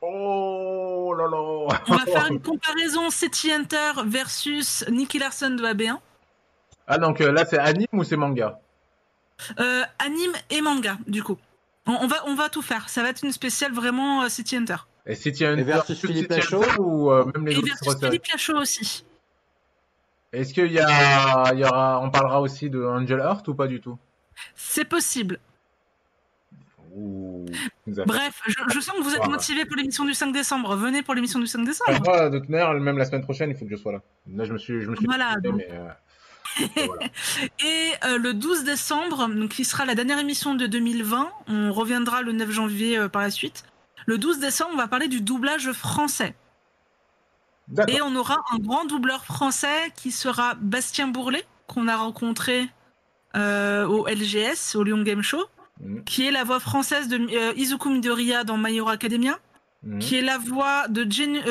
Oh là là. On va faire [LAUGHS] une comparaison City Hunter versus Nicky Larson de AB1. Ah, donc euh, là, c'est anime ou c'est manga? Euh, anime et manga, du coup. On, on va, on va tout faire. Ça va être une spéciale vraiment euh, City Hunter. Et City Hunter versus plus Philippe City Lachaud ou euh, même les Et autres versus Philippe Lachaud aussi. Est-ce qu'il y a, il y aura, on parlera aussi de Angel Heart ou pas du tout? C'est possible. Ouh, Bref, je, je sens que vous êtes Voilà. motivés pour l'émission du 5 décembre. Venez pour l'émission du 5 Ah, décembre. moi, de toute manière, même la semaine prochaine, il faut que je sois là. Là, je me suis, je me suis Voilà, préparé, donc. mais euh, voilà. [LAUGHS] Et euh, le 12 décembre, donc qui sera la dernière émission de 2020, on reviendra le 9 janvier euh, par la suite. Le 12 décembre, on va parler du doublage français. Et on aura un grand doubleur français qui sera Bastien Bourlet, qu'on a rencontré euh, au LGS, au Lyon Game Show, Mhm. qui est la voix française de Izuku Midoriya dans My Hero Academia, Mhm. qui est la voix de Gen-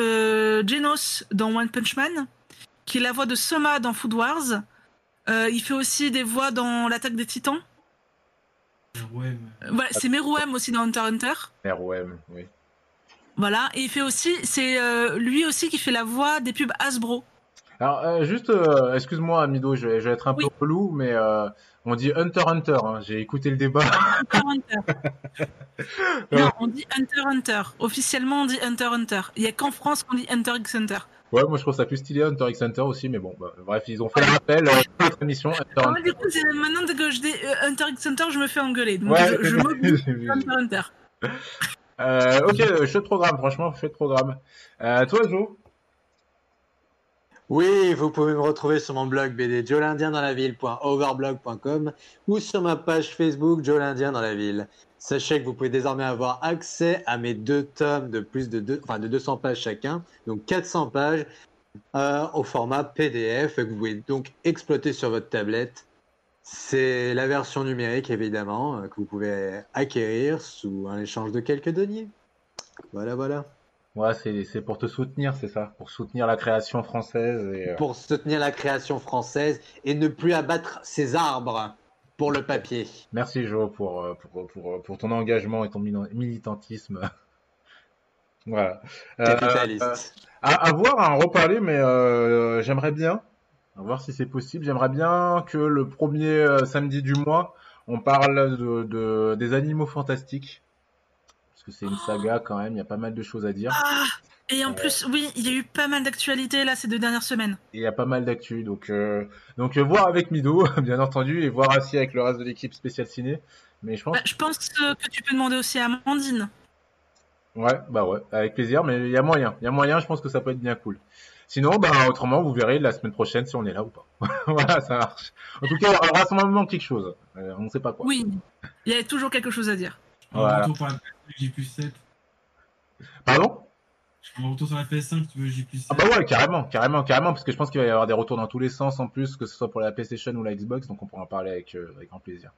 Genos dans One Punch Man, qui est la voix de Soma dans Food Wars. Euh, il fait aussi des voix dans l'attaque des Titans. Ouais, mais- Euh, Voilà, c'est Meruem aussi dans Hunter x Hunter. ROM, oui. Voilà, et il fait aussi, c'est euh, lui aussi qui fait la voix des pubs Hasbro. Alors, euh, juste, euh, excuse-moi, Amido, je vais, je vais être un Oui. peu relou, mais euh, on dit Hunter Hunter. hein. J'ai écouté le débat. Hunter x Hunter. [LAUGHS] non, on dit Hunter x Hunter. Officiellement, on dit Hunter x Hunter. Il y a qu'en France qu'on dit Hunter x Hunter. Ouais, moi je trouve ça plus stylé Hunter x Hunter aussi, mais bon, bah, bref, ils ont fait le rappel. Euh, notre émission Hunter Hunter. du coup, c'est- maintenant dès que je dis euh, Hunter x Hunter, je me fais engueuler. Donc, Ouais, je, je m'oblige. [LAUGHS] Hunter x Hunter. Euh, ok, euh, chouette programme, franchement, chouette programme. Euh, toi, Joe Oui, vous pouvez me retrouver sur mon blog BD joelindiendanslaville.overblog.com ou sur ma page Facebook Joe l'Indien dans la ville. Sachez que vous pouvez désormais avoir accès à mes deux tomes de plus de, deux, enfin de 200 pages chacun, donc 400 pages euh, au format PDF que vous pouvez donc exploiter sur votre tablette. C'est la version numérique évidemment euh, que vous pouvez acquérir sous un échange de quelques deniers. Voilà, voilà. Ouais, c'est pour te soutenir, c'est ça Pour soutenir la création française et... euh, pour soutenir la création française et ne plus abattre ses arbres pour le papier. Merci Joe pour, euh, pour, pour, pour ton engagement et ton mili- militantisme. [LAUGHS] voilà. Euh, Capitaliste. À, à voir, à en reparler, mais euh, j'aimerais bien, à voir si c'est possible, j'aimerais bien que le premier euh, samedi du mois, on parle de, de- des animaux fantastiques. Parce que c'est une saga quand même, il y a pas mal de choses à dire. Ah Et en plus, oui, il y a eu pas mal d'actualités là ces deux dernières semaines. Il y a pas mal d'actu, donc, euh, donc euh, voir avec Mido, [LAUGHS] bien entendu, et voir aussi avec le reste de l'équipe spéciale ciné. Mais je pense Bah, je pense que tu peux demander aussi à Amandine. Ouais, bah ouais, avec plaisir, mais il y a moyen. Il y a moyen, je pense que ça peut être bien cool. Sinon, bah autrement, vous verrez la semaine prochaine si on est là ou pas. [LAUGHS] voilà, ça marche. En tout cas, il y aura vraisemblablement quelque chose. Euh, on ne sait pas quoi. Oui, il y a toujours quelque chose à dire. Voilà. retour pour la PS5, J plus 7. Pardon Un retour sur la PS5, tu veux J plus 7. Ah bah ouais, carrément, carrément, carrément, parce que je pense qu'il va y avoir des retours dans tous les sens en plus, que ce soit pour la PlayStation ou la Xbox, donc on pourra en parler avec, euh, avec grand plaisir.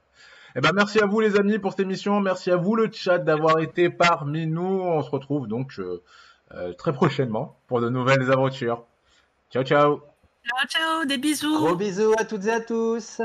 Eh ben merci à vous les amis pour cette émission, merci à vous le chat d'avoir été parmi nous. On se retrouve donc euh, euh, très prochainement pour de nouvelles aventures. Ciao ciao Ciao, ciao, des bisous. Gros bisous à toutes et à tous.